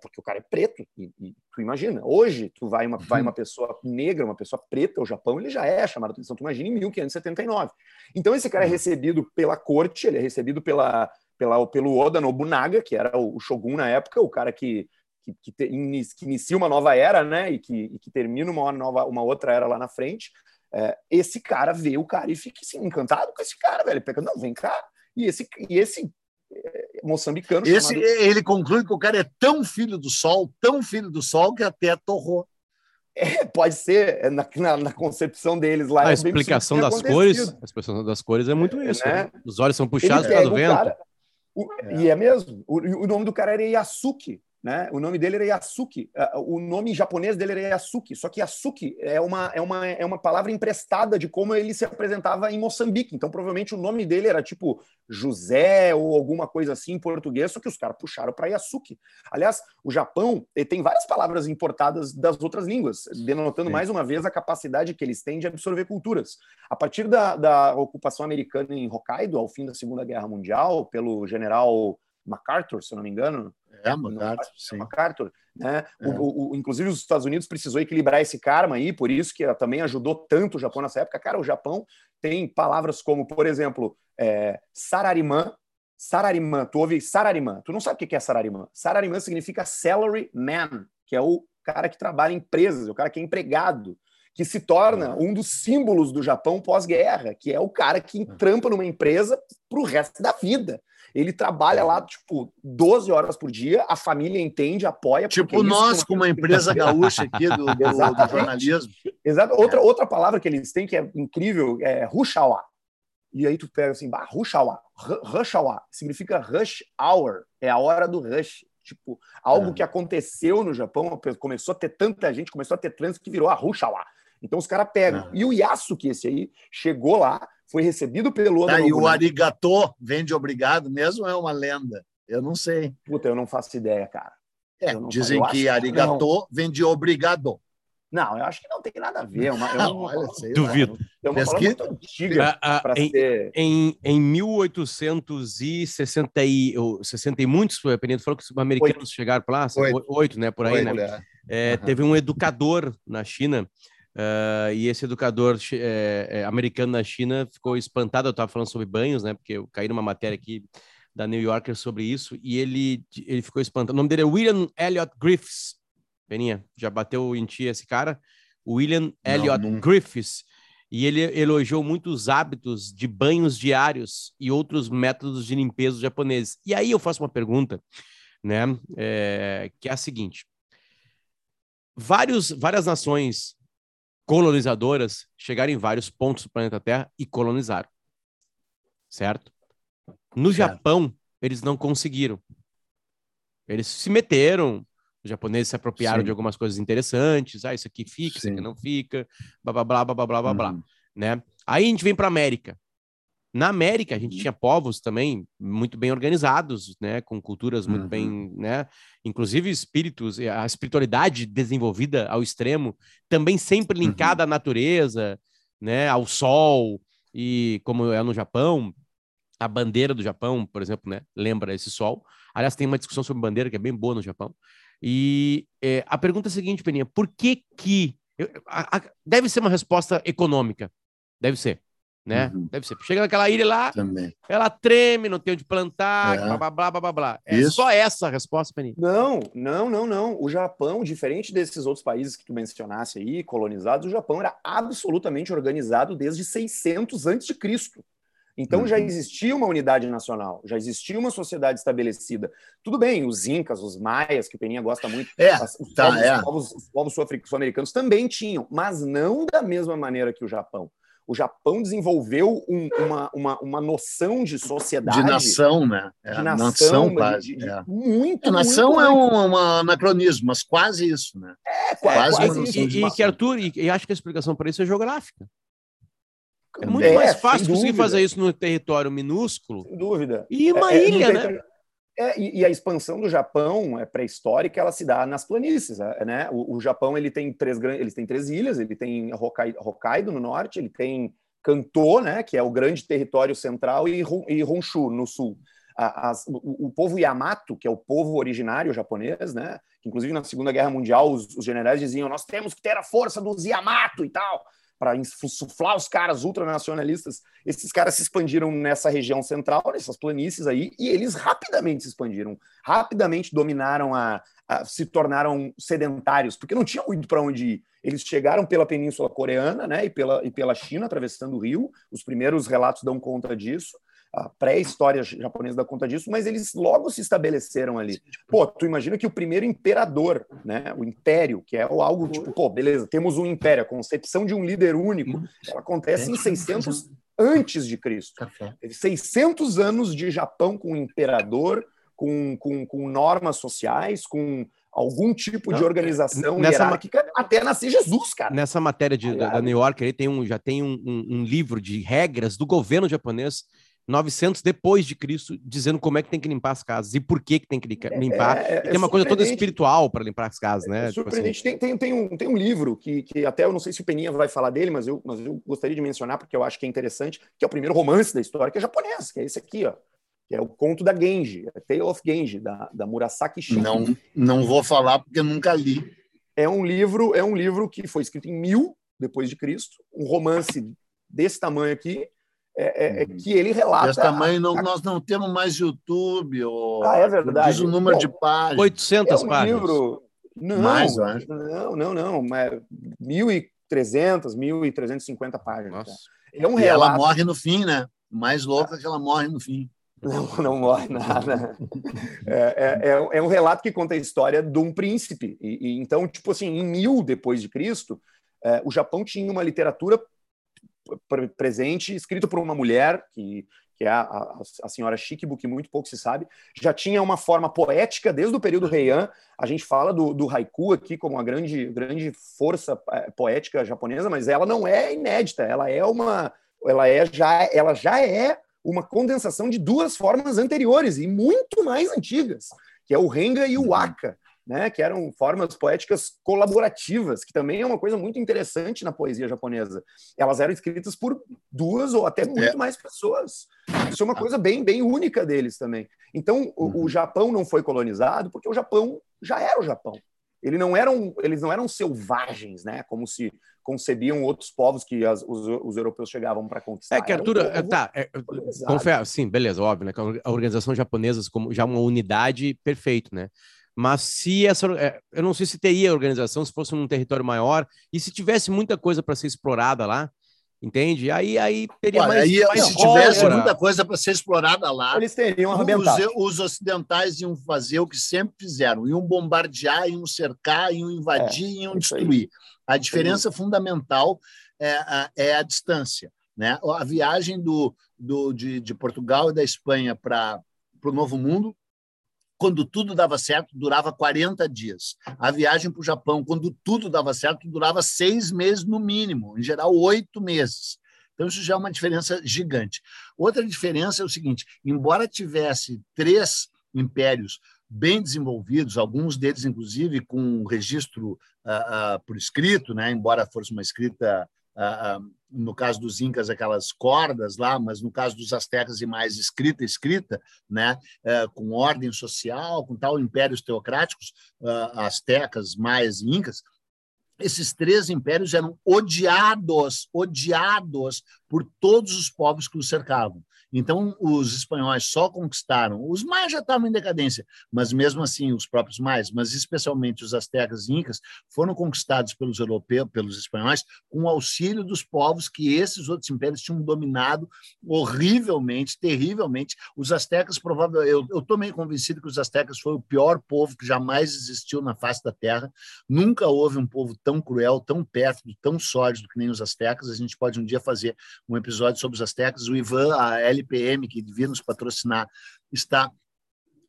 porque o cara é preto, e, e, tu imagina, hoje tu vai uma, uhum. vai uma pessoa negra, uma pessoa preta ao Japão, ele já é chamado atenção, tu imagina em 1579. Então esse cara é uhum. recebido pela corte, ele é recebido pela, pela, pelo Oda Nobunaga, que era o, shogun na época, o cara que, que, que, te, que inicia uma nova era, né, e que, e que termina uma, nova, uma outra era lá na frente, é, esse cara vê o cara e fica assim, encantado com esse cara, velho, pensa, não, vem cá, e esse, e esse moçambicano. Esse, chamado... Ele conclui que o cara é tão filho do sol, tão filho do sol, que até torrou. É, pode ser, é na, na, na, concepção deles lá. A é explicação das cores, a explicação das cores é muito é, isso. Né? Né? Os olhos são puxados pelo vento. Cara, o, é. E é mesmo. O, o, nome do cara era Yasuki. Né? O nome dele era Yasuki. O nome japonês dele era Yasuki. Só que Yasuki é uma, é, uma, é uma palavra emprestada de como ele se apresentava em Moçambique. Então, provavelmente, o nome dele era tipo José ou alguma coisa assim em português, só que os caras puxaram para Yasuki. Aliás, o Japão tem várias palavras importadas das outras línguas, denotando Sim. mais uma vez a capacidade que eles têm de absorver culturas. A partir da, da ocupação americana em Hokkaido, ao fim da Segunda Guerra Mundial, pelo general MacArthur, se eu não me engano, é, MacArthur, sim. MacArthur, né? É. O, o, inclusive, os Estados Unidos precisou equilibrar esse karma aí, por isso que também ajudou tanto o Japão nessa época. Cara, o Japão tem palavras como, por exemplo, é, sararimã. Sararimã, tu ouve sararimã. Tu não sabe o que é sararimã. Sararimã significa salary man, que é o cara que trabalha em empresas, é o cara que é empregado que se torna um dos símbolos do Japão pós-guerra, que é o cara que trampa numa empresa para o resto da vida. Ele trabalha lá, tipo, 12 horas por dia, a família entende, apoia. Tipo nós, com uma empresa gaúcha aqui do, do, do jornalismo. Exato. Outra, é. outra palavra que eles têm que é incrível é rushawa. E aí tu pega assim, bah, rushawa. Rushawa significa rush hour, é a hora do rush. Tipo, algo é. que aconteceu no Japão, começou a ter tanta gente, começou a ter trânsito que virou a rushawa. Então os caras pegam. É. E o Yasuki, esse aí, chegou lá, foi recebido pelo Oda tá, E o arigatô vem de obrigado mesmo é uma lenda? Eu não sei. Puta, eu não faço ideia, cara. É, dizem que arigatô vem de obrigado. Não, eu acho que não tem nada a ver. É uma, não, olha, sei Duvido. É uma palavra muito antiga ah, ah, em, ser... em, em 1860 e, 60 e muitos, o Penedo falou que os americanos oito. chegaram para lá, oito. oito, né, por aí, oito, né? É. É, uhum. Teve um educador na China Uh, e esse educador é, é, americano na China ficou espantado. Eu estava falando sobre banhos, né? Porque eu caí numa matéria aqui da New Yorker sobre isso e ele, ele ficou espantado. O nome dele é William Elliot Griffiths. Beninha, já bateu em ti esse cara? William Elliot não, não... Griffiths. E ele elogiou muito os hábitos de banhos diários e outros métodos de limpeza japoneses. E aí eu faço uma pergunta, né? É, que é a seguinte: vários, várias nações colonizadoras chegaram em vários pontos do planeta Terra e colonizaram. Certo? No certo. Japão, eles não conseguiram. Eles se meteram, os japoneses se apropriaram Sim. de algumas coisas interessantes. Ah, isso aqui fica, Sim. isso aqui não fica, blá blá blá blá blá blá blá, uhum. né? Aí a gente vem para América. Na América, a gente uhum. tinha povos também muito bem organizados, né, com culturas muito uhum. bem, né, inclusive espíritos, a espiritualidade desenvolvida ao extremo, também sempre uhum. linkada uhum. à natureza, né, ao sol, e como é no Japão, a bandeira do Japão, por exemplo, né, lembra esse sol. Aliás, tem uma discussão sobre bandeira que é bem boa no Japão. E é, a pergunta é a seguinte, Peninha, por que que... A, a, deve ser uma resposta econômica, deve ser né? Uhum. Deve ser. Chega naquela ilha lá, Também. ela treme, não tem onde plantar, é. blá, blá, blá, blá, blá. É Isso. só essa a resposta, Peninha? Não, não, não, não. O Japão, diferente desses outros países que tu mencionasse aí, colonizados, o Japão era absolutamente organizado desde 600 a.C. Então uhum. já existia uma unidade nacional, já existia uma sociedade estabelecida. Tudo bem, os incas, os maias, que o Peninha gosta muito, é, os, tá, povos, é. os povos, os povos sul-americanos também tinham, mas não da mesma maneira que o Japão o Japão desenvolveu um, uma, uma, uma noção de sociedade. De nação, né? É, de nação, nação quase. De, de, é. Muito, a nação muito é um, um, anacronismo, mas quase isso, né? É, quase, quase isso. E, e que Arthur, e, e acho que a explicação para isso é geográfica. É muito é, mais fácil conseguir fazer isso no território minúsculo. Sem dúvida. E uma é, é ilha, né? É, e, e, a expansão do Japão é pré-histórica, ela se dá nas planícies, é, né? O, o, Japão ele tem três ele tem três ilhas, ele tem Hokkaido, Hokkaido, no norte, ele tem Kanto, né? Que é o grande território central e, e Honshu no sul. As, o, o, povo Yamato, que é o povo originário japonês, né? Inclusive na Segunda Guerra Mundial os, os generais diziam nós temos que ter a força dos Yamato e tal para insuflar os caras ultranacionalistas, esses caras se expandiram nessa região central, nessas planícies aí, e eles rapidamente se expandiram, rapidamente dominaram a, a se tornaram sedentários, porque não tinham muito para onde ir. Eles chegaram pela Península Coreana, né, e pela, e pela China, atravessando o rio. Os primeiros relatos dão conta disso. A pré-história japonesa dá conta disso, mas eles logo se estabeleceram ali. Pô, tu imagina que o primeiro imperador, né, o império, que é algo tipo, pô, beleza, temos um império, a concepção de um líder único, ela acontece em 600 antes de Cristo. Teve 600 anos de Japão com imperador, com, com, com normas sociais, com algum tipo de organização nessa hierárquica ma... até nascer Jesus, cara. Nessa matéria de, da, da New York, ele tem um, já tem um, um, um, livro de regras do governo japonês 900 depois de Cristo, dizendo como é que tem que limpar as casas e por que, que tem que limpar. É, é, tem uma coisa toda espiritual para limpar as casas, né? É surpreendente. Tipo assim. tem, tem, tem, um, tem um livro que, que até eu não sei se o Peninha vai falar dele, mas eu, mas eu gostaria de mencionar porque eu acho que é interessante, que é o primeiro romance da história, que é japonês, que é esse aqui, ó que é o conto da Genji, a Tale of Genji, da, da Murasaki Shikibu. Não, não vou falar porque nunca li. É um livro, é um livro que foi escrito em mil depois de Cristo, um romance desse tamanho aqui, é, é, é uhum. que ele relata. Desse tamanho não, a... nós não temos mais YouTube. Ou... Ah, é verdade. Diz o número Bom, de páginas. 800 é um páginas. Livro... Não, mais, eu acho. Não, não, não. Mas 1.300, 1.350 páginas. Nossa. É um relato... E ela morre no fim, né? O mais louco é que ela morre no fim. Não, não morre nada. É, é, é, é, um relato que conta a história de um príncipe. E, e então, tipo assim, em mil depois de Cristo, é, o Japão tinha uma literatura presente, escrita por uma mulher que que é a, a, a, senhora Shikibu, que muito pouco se sabe, já tinha uma forma poética desde o período Heian. A gente fala do, do haiku aqui como uma grande, grande força é, poética japonesa, mas ela não é inédita, ela é uma. Ela, é já, ela já é uma condensação de duas formas anteriores e muito mais antigas, que é o Renga e o uhum. Né, que eram formas poéticas colaborativas, que também é uma coisa muito interessante na poesia japonesa. Elas eram escritas por duas ou até muito é. mais pessoas. Isso é uma coisa bem, bem única deles também. Então, o, o uhum. Japão não foi colonizado porque o Japão já era o Japão. Ele não eram, eles não eram selvagens, né? Como se concebiam outros povos que as, os, os, europeus chegavam para conquistar. É que Arthur, um tá, é, confere, sim, beleza, óbvio, né? A organização japonesa como já uma unidade perfeito, né? Mas se essa, é, eu não sei se teria organização se fosse um território maior e se tivesse muita coisa para ser explorada lá, entende? Aí, aí teria Olha, mais, aí, mais Se tivesse muita coisa para ser explorada lá, eles teriam arrebentado. Os, os, ocidentais iam fazer o que sempre fizeram: iam bombardear, iam cercar, iam invadir, é, iam destruir. A diferença fundamental é a, é a distância. Né? A viagem do, do, de, de Portugal e da Espanha para o Novo Mundo quando tudo dava certo, durava 40 dias. A viagem para o Japão, quando tudo dava certo, durava seis meses no mínimo, em geral, oito meses. Então, isso já é uma diferença gigante. Outra diferença é o seguinte: embora tivesse três impérios bem desenvolvidos, alguns deles, inclusive, com registro uh, uh, por escrito, né? embora fosse uma escrita no caso dos incas aquelas cordas lá, mas no caso dos astecas e mais escrita escrita, né, uh, com ordem social, com tal impérios teocráticos, astecas, maias e incas, esses três impérios eram odiados, odiados por todos os povos que os cercavam. Então, os espanhóis só conquistaram, os maias já estavam em decadência, mas mesmo assim, os próprios maias, mas especialmente os astecas e incas, foram conquistados pelos europeus, pelos espanhóis, com o auxílio dos povos que esses outros impérios tinham dominado horrivelmente, terrivelmente. Os astecas, provavelmente, eu estou meio convencido que os astecas foi o pior povo que jamais existiu na face da Terra. Nunca houve um povo tão cruel, tão pérfido, tão sólido que nem os astecas. A gente pode um dia fazer um episódio sobre os astecas. O Ivan, a LPM, que devia nos patrocinar, está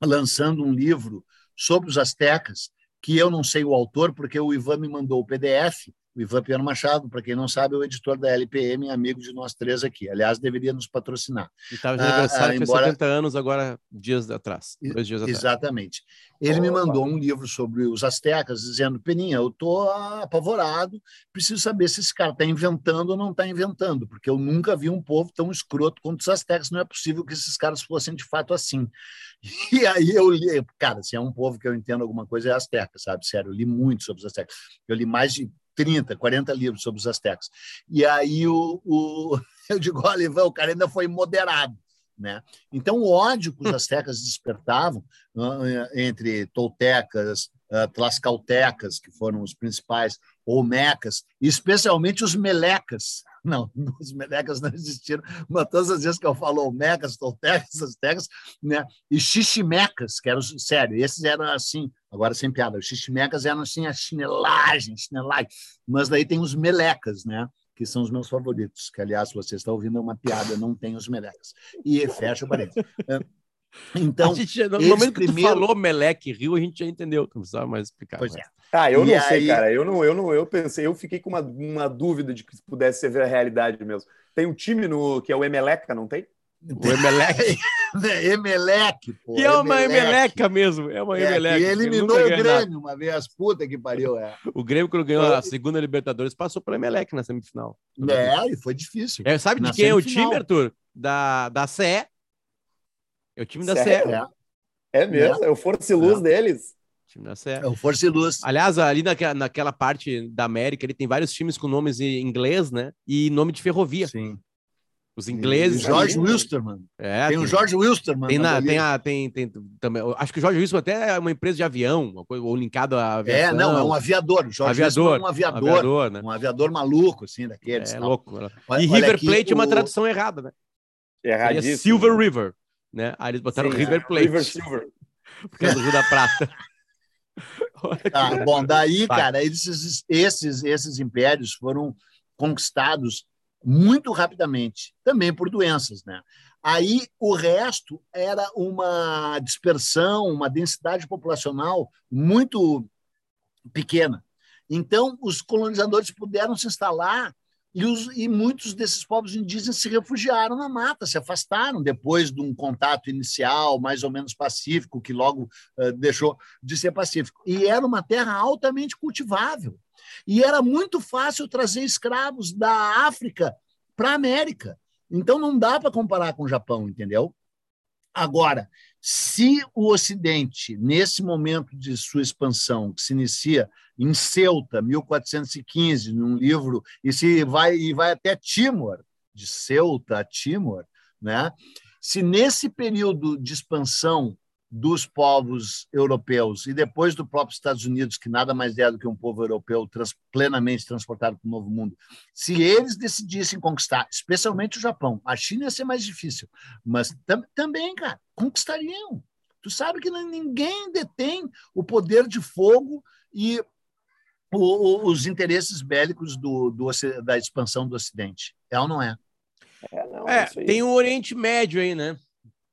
lançando um livro sobre os astecas, que eu não sei o autor, porque o Ivan me mandou o PDF, o Ivan Piano Machado, para quem não sabe, é o editor da LPM, amigo de nós três aqui. Aliás, deveria nos patrocinar. E estava de aniversário, ah, embora... 70 anos agora, dias atrás, dois dias atrás. Exatamente. Ele me mandou um livro sobre os astecas, dizendo, Peninha, eu estou apavorado, preciso saber se esse cara está inventando ou não está inventando, porque eu nunca vi um povo tão escroto quanto os astecas, não é possível que esses caras fossem de fato assim. E aí eu li, cara, se é um povo que eu entendo alguma coisa, é asteca, sabe? Sério, eu li muito sobre os astecas. Eu li mais de 30, 40 livros sobre os astecas. E aí o, o, eu digo, olha, Ivan, o cara ainda foi moderado. Né? Então, o ódio que os astecas despertavam entre toltecas, tlascaltecas, que foram os principais, ou mecas, especialmente os melecas, Não, os melecas não existiram, mas todas as vezes que eu falo mecas, toltecas, aztecas, né? E xiximecas, que eram, sério, esses eram assim, agora sem piada, os xiximecas eram assim a chinelagem, chinelagem, mas daí tem os melecas, né? Que são os meus favoritos, que aliás, você está ouvindo é uma piada, não tem os melecas. E fecha o parênteses. Então, gente, no momento que primeiro... tu falou Meleque Rio, a gente já entendeu, não precisava mais explicar. Pois é. Ah, eu e não aí... sei, cara. Eu não, eu não, eu pensei, eu fiquei com uma, uma dúvida de que pudesse ser a realidade mesmo. Tem um time no que é o Emeleca, não tem? O Emelec. Emelec, pô. E é uma Emeleca mesmo. É uma é, Emeleca. E eliminou o Grêmio nada. uma vez. Puta que pariu, é. O Grêmio, quando ganhou a segunda Libertadores, passou pelo Emelec na semifinal. É, e foi difícil. É, sabe de quem semifinal. é o time, Arthur? Da, da CE. É o time da CE. É. é mesmo, é, é o Força e Luz é. deles. Time da CE. É o Força e Luz. Aliás, ali naquela, naquela parte da América, ele tem vários times com nomes em inglês, né? E nome de ferrovia. Sim. Os ingleses. George ali, Wilstermann. É, tem, tem o George Wilstermann. Tem, na, tem, a, tem, tem também. Acho que o George Wilstermann até é uma empresa de avião, uma coisa, ou linkado a aviação. É, não, é um aviador. O George aviador, é um aviador. Um aviador, né? um aviador maluco, assim, daqueles. É tal. louco. Olha, e River Plate é uma tradução errada, né? Erradíssimo. Silver River, né? Aí eles botaram Sim, River Plate. River Silver. Por causa do Rio da Prata. Tá, bom, daí, Vai. cara, esses, esses, esses impérios foram conquistados muito rapidamente, também por doenças, né? Aí o resto era uma dispersão, uma densidade populacional muito pequena. Então, os colonizadores puderam se instalar e, os, e, muitos desses povos indígenas se refugiaram na mata, se afastaram depois de um contato inicial, mais ou menos pacífico, que logo uh, deixou de ser pacífico. E era uma terra altamente cultivável. E era muito fácil trazer escravos da África para a América. Então não dá para comparar com o Japão, entendeu? Agora, se o Ocidente, nesse momento de sua expansão, que se inicia em Ceuta, 1415, num livro, e se vai e vai até Timor, de Ceuta a Timor, né? Se nesse período de expansão dos povos europeus e depois do próprio Estados Unidos, que nada mais é do que um povo europeu trans, plenamente transportado para o Novo Mundo, se eles decidissem conquistar, especialmente o Japão, a China ia ser mais difícil, mas tam, também, cara, conquistariam. Tu sabe que ninguém detém o poder de fogo e o, o, os interesses bélicos do, do, da expansão do Ocidente. É ou não é? É, não, é tem o Oriente Médio aí, né?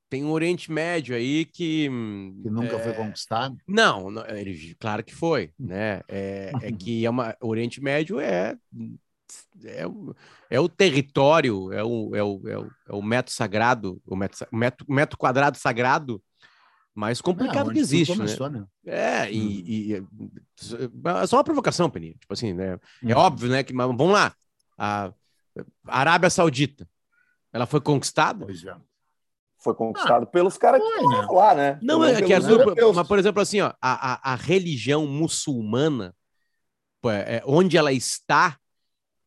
Tem um Oriente Médio aí que. Que nunca é... foi conquistado? Não, ele, claro que foi, né? É, é que é uma, o Oriente Médio é, é, é o território, é o, é, o, é, o, é o metro sagrado, o metro, metro, metro quadrado sagrado mais complicado é, que existe, começou, né? né? É, e, hum. e, é só uma provocação, Peninha. Tipo assim, né? É hum. óbvio, né? Que vamos lá, a, a Arábia Saudita, ela foi conquistada? Pois é foi conquistado ah, pelos caras que estão lá, né? Não, é que mas, por exemplo, assim, ó, a, a, a religião muçulmana, é, onde ela está,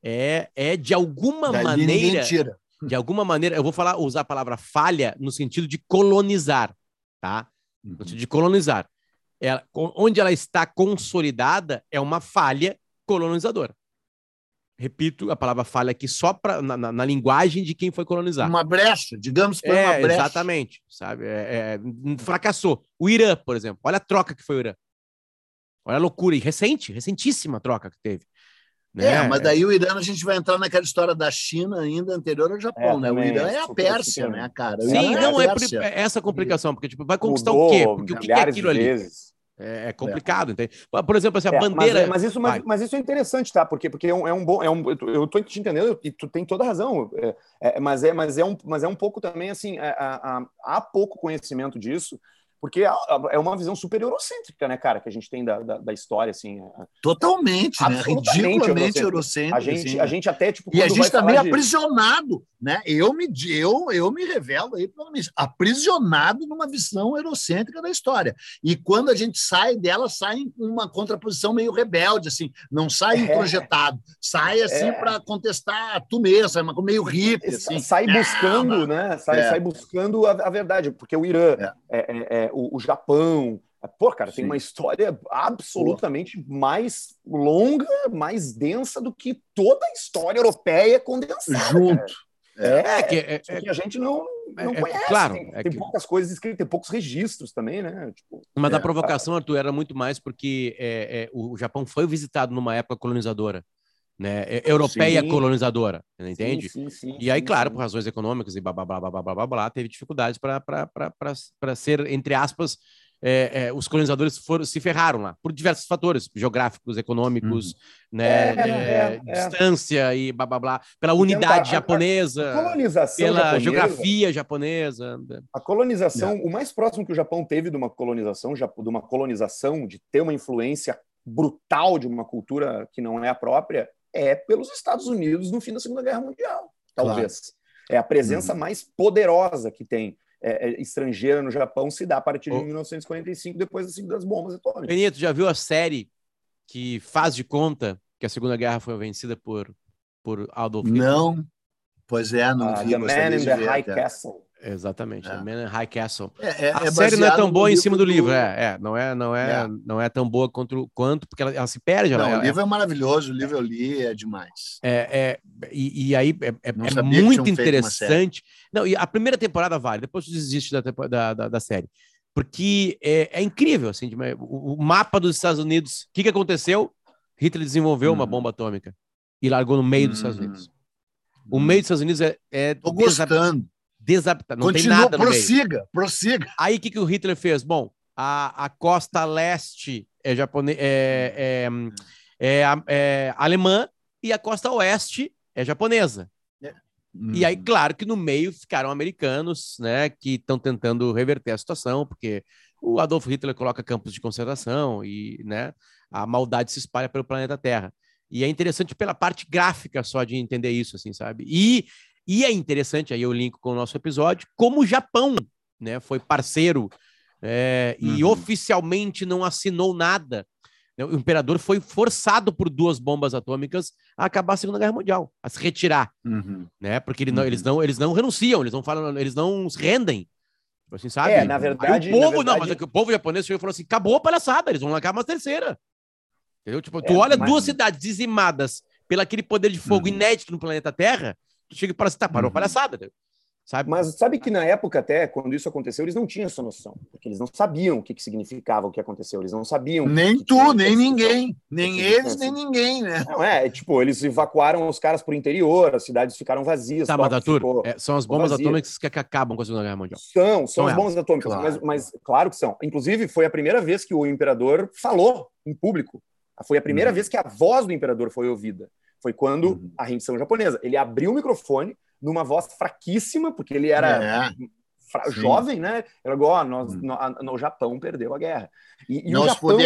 é, é de alguma Dali maneira. De alguma maneira, eu vou falar, usar a palavra falha no sentido de colonizar, tá? No sentido de colonizar. Ela, onde ela está consolidada é uma falha colonizadora repito a palavra falha aqui só pra, na, na, na, linguagem de quem foi colonizar. Uma brecha, digamos que foi é, uma brecha. Exatamente, sabe? É, é, fracassou. O Irã, por exemplo, olha a troca que foi o Irã. Olha a loucura, e recente, recentíssima a troca que teve. Né? É, mas daí o Irã a gente vai entrar naquela história da China ainda anterior ao Japão, é, né? O Irã é a Pérsia, né, cara? Sim, é não é, é, essa complicação, porque tipo, vai conquistar Mudou, o quê? Porque o que é aquilo ali? É, é complicado, é. entende? Por exemplo, assim, a é, bandeira. Mas, mas isso, mas, mas, isso é interessante, tá? Porque, porque é um, é um bom. É um, eu estou te entendendo e tu tem toda a razão. É, é, mas, é, mas, é um, mas é um pouco também assim. há pouco conhecimento disso porque é uma visão super eurocêntrica, né, cara, que a gente tem da, da, da história, assim. É, Totalmente, né? Ridiculamente eurocêntrica. A gente, assim. a gente até, tipo, E a gente também tá de... aprisionado, né? Eu me, eu, eu me revelo aí, aprisionado numa visão eurocêntrica da história. E quando a gente sai dela, sai em uma contraposição meio rebelde, assim, não sai é. projetado, sai assim é. para contestar tu mesmo, é meio hippie, assim. Sai buscando, né? Sai, é. sai buscando a, a, verdade, porque o Irã é, é, é o, o, Japão, Pô, cara, Sim. tem uma história absolutamente Pô. mais longa, mais densa do que toda a história europeia condensada. Junto. Cara. É, é, que, é, é, que a gente não, não é, conhece. Claro, tem, é tem que... poucas coisas escritas, tem poucos registros também, né? Tipo, Mas a é, provocação, Arthur, era muito mais porque é, o Japão foi visitado numa época colonizadora. Né, europeia sim. colonizadora, entende? Sim, sim, e aí, claro, por razões econômicas e blá blá blá blá blá blá, blá teve dificuldades para ser, entre aspas, é, é, os colonizadores foram, se ferraram lá, por diversos fatores, geográficos, econômicos, hum. né, é, é, é, distância e blá blá blá, pela unidade a, japonesa, a colonização pela japonesa, geografia japonesa. A colonização, o mais próximo que o Japão teve de uma colonização, de uma colonização, de ter uma influência brutal de uma cultura que não é a própria, é pelos Estados Unidos no fim da Segunda Guerra Mundial, talvez. Claro. É a presença hum. mais poderosa que tem é, é, estrangeira no Japão se dá a partir de oh. 1945, depois das bombas atômicas. Benito, já viu a série que faz de conta que a Segunda Guerra foi vencida por, por Adolf Hitler? Não, pois é, não uh, vi. The Man in the High Castle. Exatamente, é. Man in High Castle. É, é, a é série não é tão boa em cima do, do livro, é, é, não é, não é, é, não é tão boa quanto, quanto porque ela, ela se perde. Não, ela, o livro é maravilhoso, o livro eu li, é demais. É, e, e aí é, muito interessante. Não, e a primeira temporada vale, depois tu desiste da, da, da, da série, porque é, incrível, assim, o, o, mapa dos Estados Unidos, o que, que aconteceu? Hitler desenvolveu hum. uma bomba atômica e largou no meio hum. dos Estados hum. Unidos. O meio dos Estados Unidos é, é Tô gostando desaptado. Não Continua, tem nada prossiga, meio. prossiga. Aí o que, que o Hitler fez? Bom, a, a costa leste é, japonês, é, é, é, é, alemã e a costa oeste é japonesa. É. E aí, claro que no meio ficaram americanos, né, que estão tentando reverter a situação, porque o Adolf Hitler coloca campos de concentração e, né, a maldade se espalha pelo planeta Terra. E é interessante pela parte gráfica só de entender isso, assim, sabe? E e é interessante, aí eu linko com o nosso episódio, como o Japão né, foi parceiro é, uhum. e oficialmente não assinou nada. Né, o imperador foi forçado por duas bombas atômicas a acabar a Segunda Guerra Mundial, a se retirar, uhum. né? Porque ele não, uhum. eles não, eles não renunciam, eles não falam, eles não se rendem. Tipo assim, sabe? É, na verdade. Aí o povo, verdade... não, mas é que o povo japonês chegou e falou assim: acabou a palhaçada, eles vão largar uma terceira. Entendeu? Tipo, tu é, olha mas... duas cidades dizimadas pelo aquele poder de fogo uhum. inédito no planeta Terra, chega e fala assim, tá, parou uhum. palhaçada, né? Sabe? Mas sabe que na época até, quando isso aconteceu, eles não tinham essa noção, porque eles não sabiam o que, que significava o que aconteceu, eles não sabiam... Nem que, tu, nem ninguém, nem eles, nem ninguém, né? Não, é, tipo, eles evacuaram os caras por interior, as cidades ficaram vazias. Tá, mas Arthur, é, são as bombas atômicas que, acabam com a Segunda Guerra Mundial. São, são as bombas atômicas, claro. Mas, mas claro que são. Inclusive, foi a primeira vez que o imperador falou em público, foi a primeira uhum. vez que a voz do imperador foi ouvida. Foi quando uhum. a rendição japonesa. Ele abriu o microfone numa voz fraquíssima, porque ele era é. fra... jovem, né? Ele igual, nós, uhum. no, no, Japão perdeu a guerra. E, e o Japão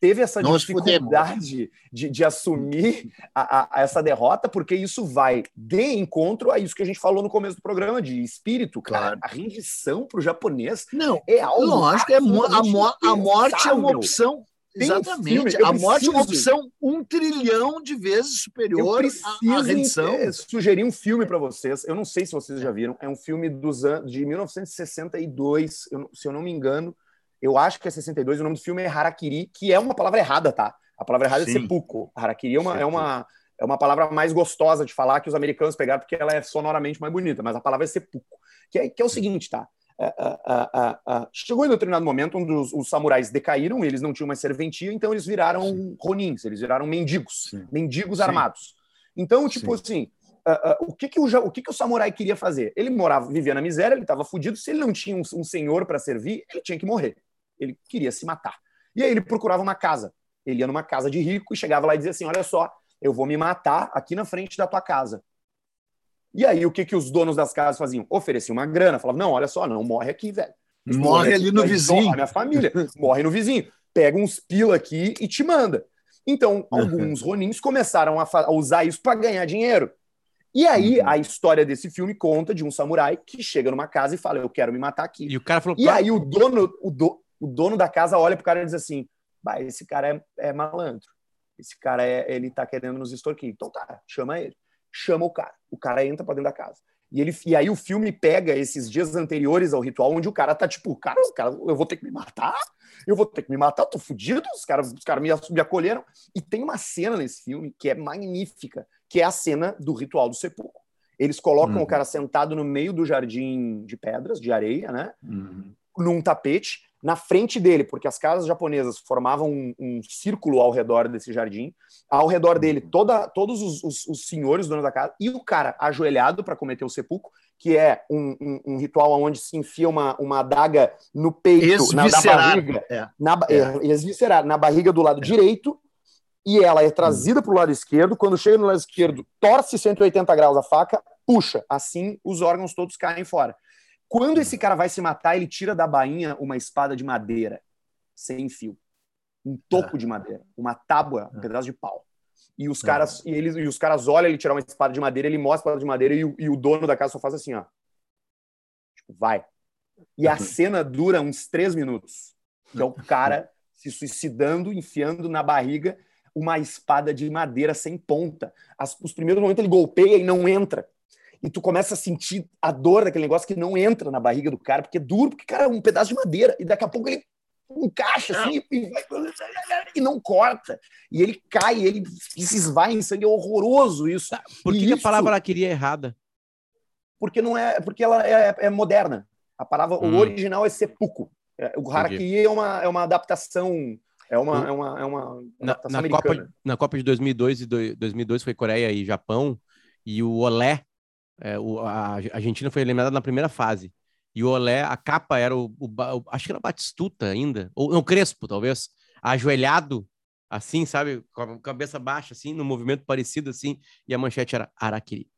teve essa Nós dificuldade de, de, assumir a, a, essa derrota, porque isso vai de encontro a isso que a gente falou no começo do programa, de espírito, claro. A rendição para o japonês não, é algo. Lógico, é a, mo a morte é uma opção Exatamente. a morte é uma opção um trilhão de vezes superior à rendição. É, sugerir um filme para vocês. Eu não sei se vocês já viram. É um filme dos anos de 1962, eu, se eu não me engano. Eu acho que é 62. O nome do filme é Harakiri, que é uma palavra errada, tá? A palavra errada é Sim. é sepulcro. Harakiri é uma, é, uma, é uma palavra mais gostosa de falar que os americanos pegaram porque ela é sonoramente mais bonita, mas a palavra é sepulcro. Que é, que é o seguinte, tá? Chegou em determinado momento onde os, os, samurais decaíram, eles não tinham mais serventia, então eles viraram Sim. ronins, eles viraram mendigos, Sim. mendigos Sim. armados. Então, tipo assim, uh, uh, o, que, que, o, o que, que o samurai queria fazer? Ele morava, vivia na miséria, ele estava fudido, se ele não tinha um, um senhor para servir, ele tinha que morrer. Ele queria se matar. E aí ele procurava uma casa. Ele ia numa casa de rico e chegava lá e dizia assim: Olha só, eu vou me matar aqui na frente da tua casa. E aí, o que, que os donos das casas faziam? Ofereciam uma grana, falavam, não, olha só, não morre aqui, velho. Morre ali no vizinho. minha família. morre no vizinho. Pega uns pila aqui e te manda. Então, alguns ronins começaram a, a usar isso para ganhar dinheiro. E aí, uhum. a história desse filme conta de um samurai que chega numa casa e fala: Eu quero me matar aqui. E o cara falou: E aí, o dono, o, do, o dono da casa olha pro cara e diz assim: Bah, esse cara é, é malandro. Esse cara é, ele tá querendo nos extorquir. Então tá, chama ele chama o cara. O cara entra para dentro da casa. E, ele, e aí o filme pega esses dias anteriores ao ritual, onde o cara tá tipo, cara, cara eu vou ter que me matar? Eu vou ter que me matar, tô fudido, os caras os cara me, me acolheram. E tem uma cena nesse filme que é magnífica, que é a cena do ritual do sepulcro. Eles colocam uhum. o cara sentado no meio do jardim de pedras, de areia, né? Uhum. Num tapete, na frente dele, porque as casas japonesas formavam um, um círculo ao redor desse jardim, ao redor dele uhum. toda, todos os, os, os senhores donos da casa e o cara ajoelhado para cometer o sepulcro, que é um, um, um, ritual onde se enfia uma, uma adaga no peito, na, na barriga, é. na, é. na barriga do lado é. direito, e ela é trazida para o lado esquerdo. Quando chega no lado esquerdo, torce 180 graus a faca, puxa. Assim, os órgãos todos caem fora. Quando esse cara vai se matar, ele tira da bainha uma espada de madeira, sem fio. Um toco de madeira, uma tábua, um pedaço de pau. E os caras, e eles, e os caras olham ele tirar uma espada de madeira, ele mostra a espada de madeira e o, e o dono da casa só faz assim, ó. Tipo, vai. E a uhum. cena dura uns três minutos. Que é o cara se suicidando, enfiando na barriga uma espada de madeira sem ponta. As, os primeiros momentos ele golpeia e não entra e tu começa a sentir a dor daquele negócio que não entra na barriga do cara, porque é duro, porque, cara, é um pedaço de madeira, e daqui a pouco ele encaixa assim e, e, não corta. E ele cai, ele se esvai em sangue, é horroroso isso. Tá, por que, isso, a palavra ela queria errada? Porque não é, porque ela é, é moderna. A palavra, hum. o original é seppuku. É, o harakiri é uma, é uma adaptação é uma, é uma, é uma na, na Copa, na Copa de 2002 e 2002 foi Coreia e Japão e o Olé é, o, a Argentina foi eliminada na primeira fase. E o Olé, a capa era o, o, o Acho que era o Batistuta ainda. Ou não, Crespo, talvez. Ajoelhado, assim, sabe? Com a cabeça baixa, assim, no movimento parecido, assim. E a manchete era Araquiri.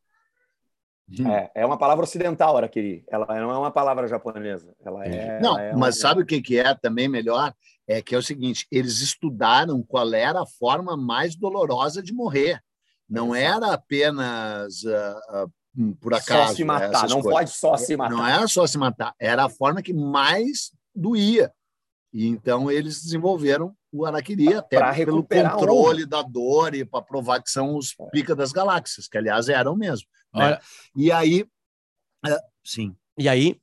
É, é uma palavra ocidental, Araquiri. Ela não é uma palavra japonesa. Ela é, não, ela é mas uma... sabe o que, que é também melhor? É que é o seguinte: eles estudaram qual era a forma mais dolorosa de morrer. Não era apenas uh, uh, Hum, por acaso. Só se matar, não coisas. pode só se matar. Não era só se matar, era a forma que mais doía. E então eles desenvolveram o Araquiri até pelo controle da dor e para provar que são os é. pica das galáxias, que aliás eram mesmo. Né? E aí, é, sim. E aí?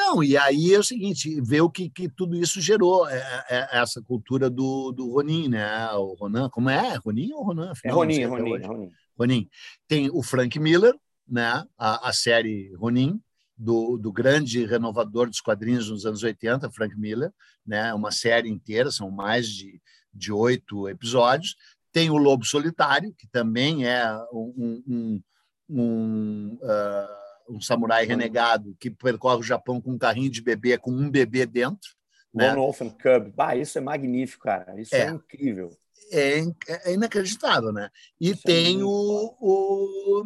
Não, e aí é o seguinte, ver o que, que tudo isso gerou, é, é, é, essa cultura do, do Ronin, né? O Ronan, como é? Ronin ou Ronan? é Ronin, é Ronin, é Ronin. Ronin. Tem o Frank Miller, né? a, a série Ronin, do, do, grande renovador dos quadrinhos nos anos 80, Frank Miller, né? uma série inteira, são mais de, de oito episódios. Tem o Lobo Solitário, que também é um, um, um, uh, um samurai renegado que percorre o Japão com um carrinho de bebê, com um bebê dentro. Né? One Orphan Cub. Bah, isso é magnífico, cara. Isso é, é incrível é, é inacreditável, né? E Isso é tem é o, o,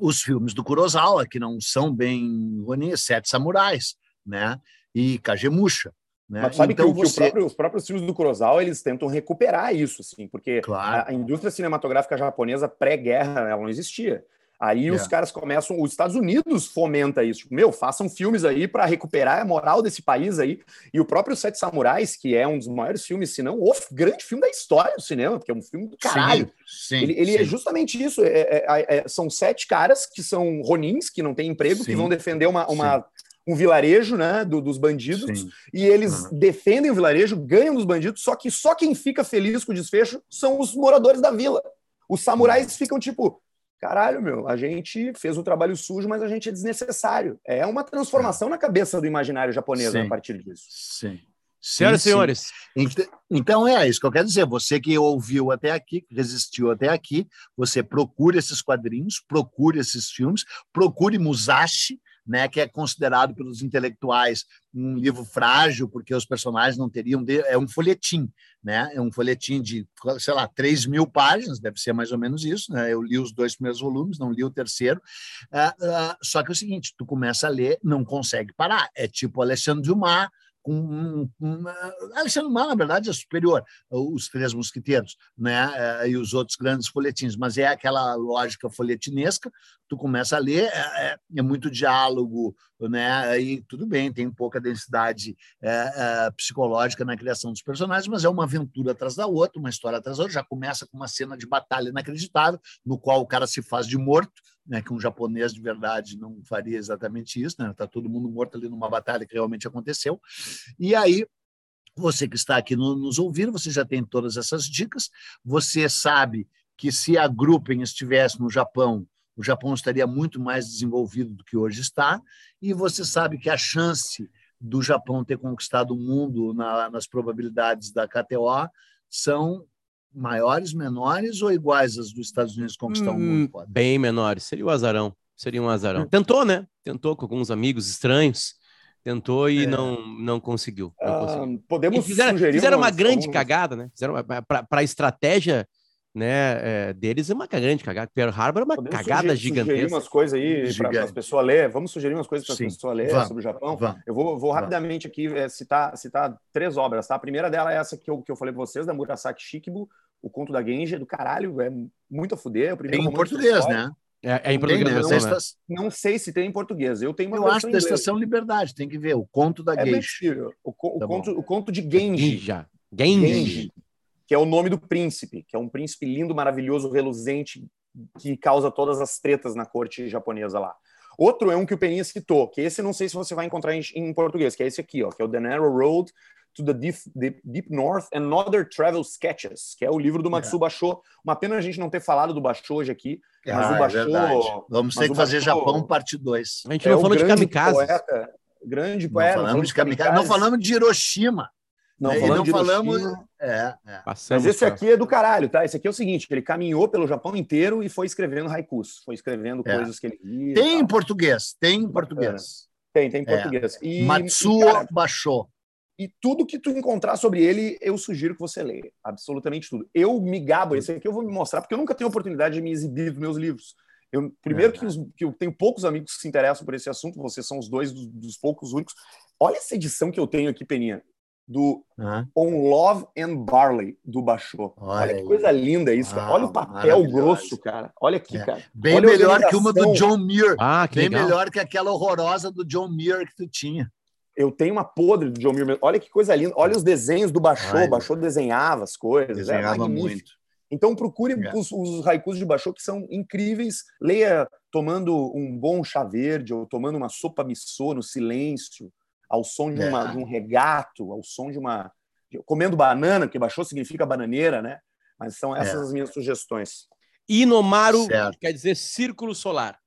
os filmes do Kurosawa, que não são bem Ronin, Sete Samurais, né? E Kagemusha. Né? Mas sabe então, que, você... que próprio, os próprios filmes do Kurosawa eles tentam recuperar isso, assim, porque claro. a, a indústria cinematográfica japonesa pré-guerra ela não existia. Aí os caras começam, os Estados Unidos fomenta isso, tipo, meu, façam filmes aí para recuperar a moral desse país aí. E o próprio Sete Samurais, que é um dos maiores filmes, se não o grande filme da história do cinema, porque é um filme do caralho. Sim, sim, ele, ele é sim. é justamente isso. É, é, é, é, são sete caras que são ronins, que não têm emprego, que vão defender uma, uma um vilarejo, né, do, dos bandidos, Sim. e eles uhum. defendem o vilarejo, ganham dos bandidos, só que só quem fica feliz com o desfecho são os moradores da vila. Os samurais ficam tipo, caralho, meu, a gente fez um trabalho sujo, mas a gente é desnecessário. É uma transformação é. na cabeça do imaginário japonês né, a partir disso. Sim. Senhoras e senhores. Então é isso que eu quero dizer. Você que ouviu até aqui, que resistiu até aqui, você procure esses quadrinhos, procure esses filmes, procure Musashi, né, que é considerado pelos intelectuais um livro frágil, porque os personagens não teriam. De... É um folhetim, né? É um folhetim de, sei lá, 3 mil páginas, deve ser mais ou menos isso. Né? Eu li os dois primeiros volumes, não li o terceiro. Uh, uh, só que é o seguinte: tu começa a ler, não consegue parar. É tipo Alexandre Dumas com um, Alexandre Dumas, na verdade, é superior, os Três Mosquiteiros, né, é, e os outros grandes folhetins, mas é aquela lógica folhetinesca, tu começa a ler, é, é, é muito diálogo, né, e tudo bem, tem pouca densidade é, é, psicológica na criação dos personagens, mas é uma aventura atrás da outra, uma história atrás da outra, já começa com uma cena de batalha inacreditável, no qual o cara se faz de morto, né, que um japonês de verdade não faria exatamente isso, né? Está todo mundo morto ali numa batalha que realmente aconteceu. E aí você que está aqui no, nos ouvindo, você já tem todas essas dicas. Você sabe que se a Gruppen estivesse no Japão, o Japão estaria muito mais desenvolvido do que hoje está. E você sabe que a chance do Japão ter conquistado o mundo na, nas probabilidades da KTO são maiores, menores ou iguais às dos Estados Unidos conquistar hum, o mundo? Pode? Bem menores. Seria o azarão. Seria um azarão. Tentou, né? Tentou com alguns amigos estranhos. Tentou e é. não, não conseguiu. Não conseguiu. Ah, podemos e fizeram, fizeram uma grande cagada, né? Fizeram para a estratégia né, é, deles é uma grande cagada. Pearl Harbor é uma Podemos cagada sugerir, gigantesca. Sugerir umas coisas aí para as pessoas lerem. Vamos sugerir umas coisas para as pessoas lerem sobre o Japão. Vamos, eu vou, vou rapidamente aqui é, citar, citar três obras. Tá? A primeira dela é essa que eu, que eu falei para vocês, da Murasaki Shikibu, O Conto da Genji, do caralho, é muito a fuder. É em português, né? É, é, em português. Tem, né? não, não, sei se tem em português. Eu tenho uma Eu acho da Estação Liberdade, tem que ver. O Conto da é Genji. O, o, tá conto, o conto de Genji. Genji. Genji que é o nome do príncipe, que é um príncipe lindo, maravilhoso, reluzente, que causa todas as tretas na corte japonesa lá. Outro é um que o Peninha citou, que esse não sei se você vai encontrar em, em português, que é esse aqui, ó, que é o The Narrow Road to the Deep, Deep, Deep, North and Other Travel Sketches, que é o livro do Matsu é. Basho. Uma pena a gente não ter falado do Basho hoje aqui, mas ah, o Basho... É Vamos ter que fazer Basho, Japão parte 2. A gente não é falou de kamikaze. Poeta, grande poeta. Não falamos de kamikaze, não falamos de Hiroshima. Não, é, falando não falamos. É, é. Mas esse aqui é do caralho, tá? Esse aqui é o seguinte: ele caminhou pelo Japão inteiro e foi escrevendo haikus, foi escrevendo é. coisas que ele via. Tem em português, tem em português. Tem, tem em é. português. E, Matsuo e, cara, baixou. E tudo que tu encontrar sobre ele, eu sugiro que você leia. Absolutamente tudo. Eu me gabo, esse aqui eu vou me mostrar, porque eu nunca tenho oportunidade de me exibir dos meus livros. Eu, primeiro que, os, que, eu tenho poucos amigos que se interessam por esse assunto, vocês são os dois dos, dos poucos únicos. Olha essa edição que eu tenho aqui, Peninha do uhum. On Love and Barley, do Bachô. Olha, Olha que coisa linda isso, cara. Olha o papel grosso, cara. Olha aqui, é. cara. Bem Olha melhor que uma do John Muir. Ah, que Bem legal. melhor que aquela horrorosa do John Muir que tu tinha. Eu tenho uma podre do John Muir. Olha que coisa linda. Olha os desenhos do Bachô. O Bachô desenhava as coisas. É desenhava é muito. Então procure é. os, os haikus de Bachô que são incríveis. Leia tomando um bom chá verde ou tomando uma sopa missô no silêncio ao som de, uma, é. de um regato, ao som de uma. comendo banana, porque baixou significa bananeira, né? Mas são essas é. as minhas sugestões. Inomaru quer dizer círculo solar.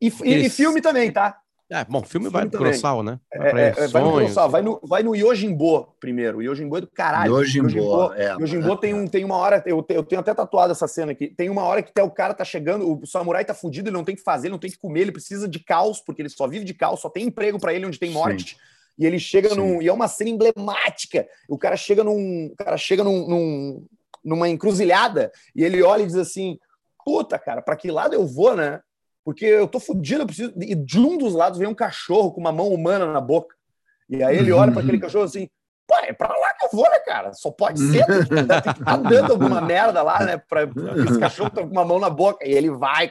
E, e, e filme também, tá? É, bom, filme, filme vai no Colossal, né? Vai, é, é, vai no Colossal, vai no, vai no Yojimbo primeiro. O Yojimbo é do caralho. Yojimbo, Yojimbo, é, Yojimbo tem, um, tem uma hora, eu, eu tenho até tatuado essa cena aqui. Tem uma hora que até o cara tá chegando, o samurai tá fudido, ele não tem que fazer, ele não tem que comer, ele precisa de caos, porque ele só vive de caos, só tem emprego para ele onde tem morte. Sim. E ele chega Sim. num. E é uma cena emblemática. O cara chega num. O cara chega num, num numa encruzilhada e ele olha e diz assim: Puta, cara, para que lado eu vou, né? Porque eu tô fudido, eu preciso. E de um dos lados vem um cachorro com uma mão humana na boca. E aí ele olha para aquele cachorro assim: pô, é pra lá que eu vou, né, cara? Só pode ser, tem que estar tá dando alguma merda lá, né? Pra esse cachorro tá com uma mão na boca. E ele vai.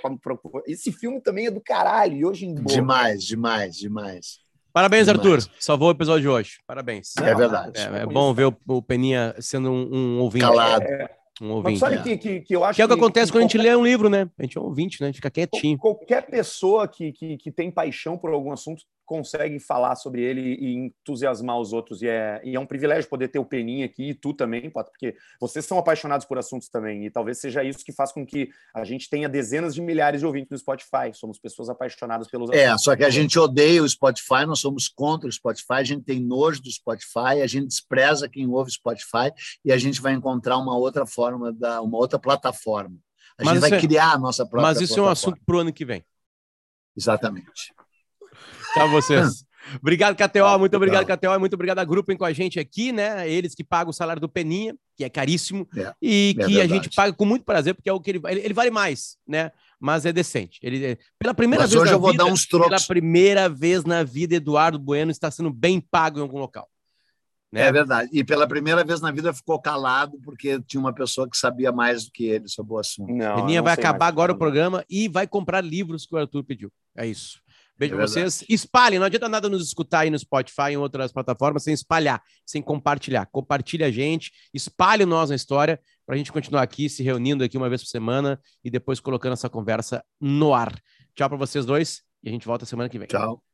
Esse filme também é do caralho. E hoje em boa, Demais, demais, demais. Parabéns, demais. Arthur. Salvou o episódio de hoje. Parabéns. É verdade. É, é bom ver o, o, Peninha sendo um, um ouvinte. Calado. É, um ouvinte. Mas sabe que, que, que eu acho que é o que, que acontece que quando qualquer... a gente lê um livro, né? A gente é um ouvinte, né? A gente fica quietinho. Qualquer pessoa que, que, que tem paixão por algum assunto consegue falar sobre ele e entusiasmar os outros. E é, e é um privilégio poder ter o Peninha aqui e tu também, porque vocês são apaixonados por assuntos também. E talvez seja isso que faz com que a gente tenha dezenas de milhares de ouvintes no Spotify. Somos pessoas apaixonadas pelos É, assuntos. só que a gente odeia o Spotify, nós somos contra o Spotify, a gente tem nojo do Spotify, a gente despreza quem ouve Spotify e a gente vai encontrar uma outra forma, da, uma outra plataforma. A mas gente vai é, criar a nossa própria Mas isso plataforma. é um assunto para o ano que vem. Exatamente. Tchau, vocês. Obrigado, KTO. Muito obrigado, KTO. Muito obrigado a Grupem com a gente aqui, né? Eles que pagam o salário do Peninha, que é caríssimo, é, e é que verdade. a gente paga com muito prazer, porque é o que ele, ele, ele vale mais, né? Mas é decente. Ele, pela primeira Mas vez hoje na eu vou vida, dar uns trocos. Pela primeira vez na vida, Eduardo Bueno está sendo bem pago em algum local. Né? É verdade. E pela primeira vez na vida ficou calado porque tinha uma pessoa que sabia mais do que ele sobre o assunto. Não, Peninha vai acabar agora o programa e vai comprar livros que o Arthur pediu. É isso. Beijo é pra vocês. Espalhem, não adianta nada nos escutar aí no Spotify, em outras plataformas, sem espalhar, sem compartilhar. Compartilha a gente, espalhe nós na história, para a gente continuar aqui, se reunindo aqui uma vez por semana e depois colocando essa conversa no ar. Tchau para vocês dois e a gente volta semana que vem. Tchau.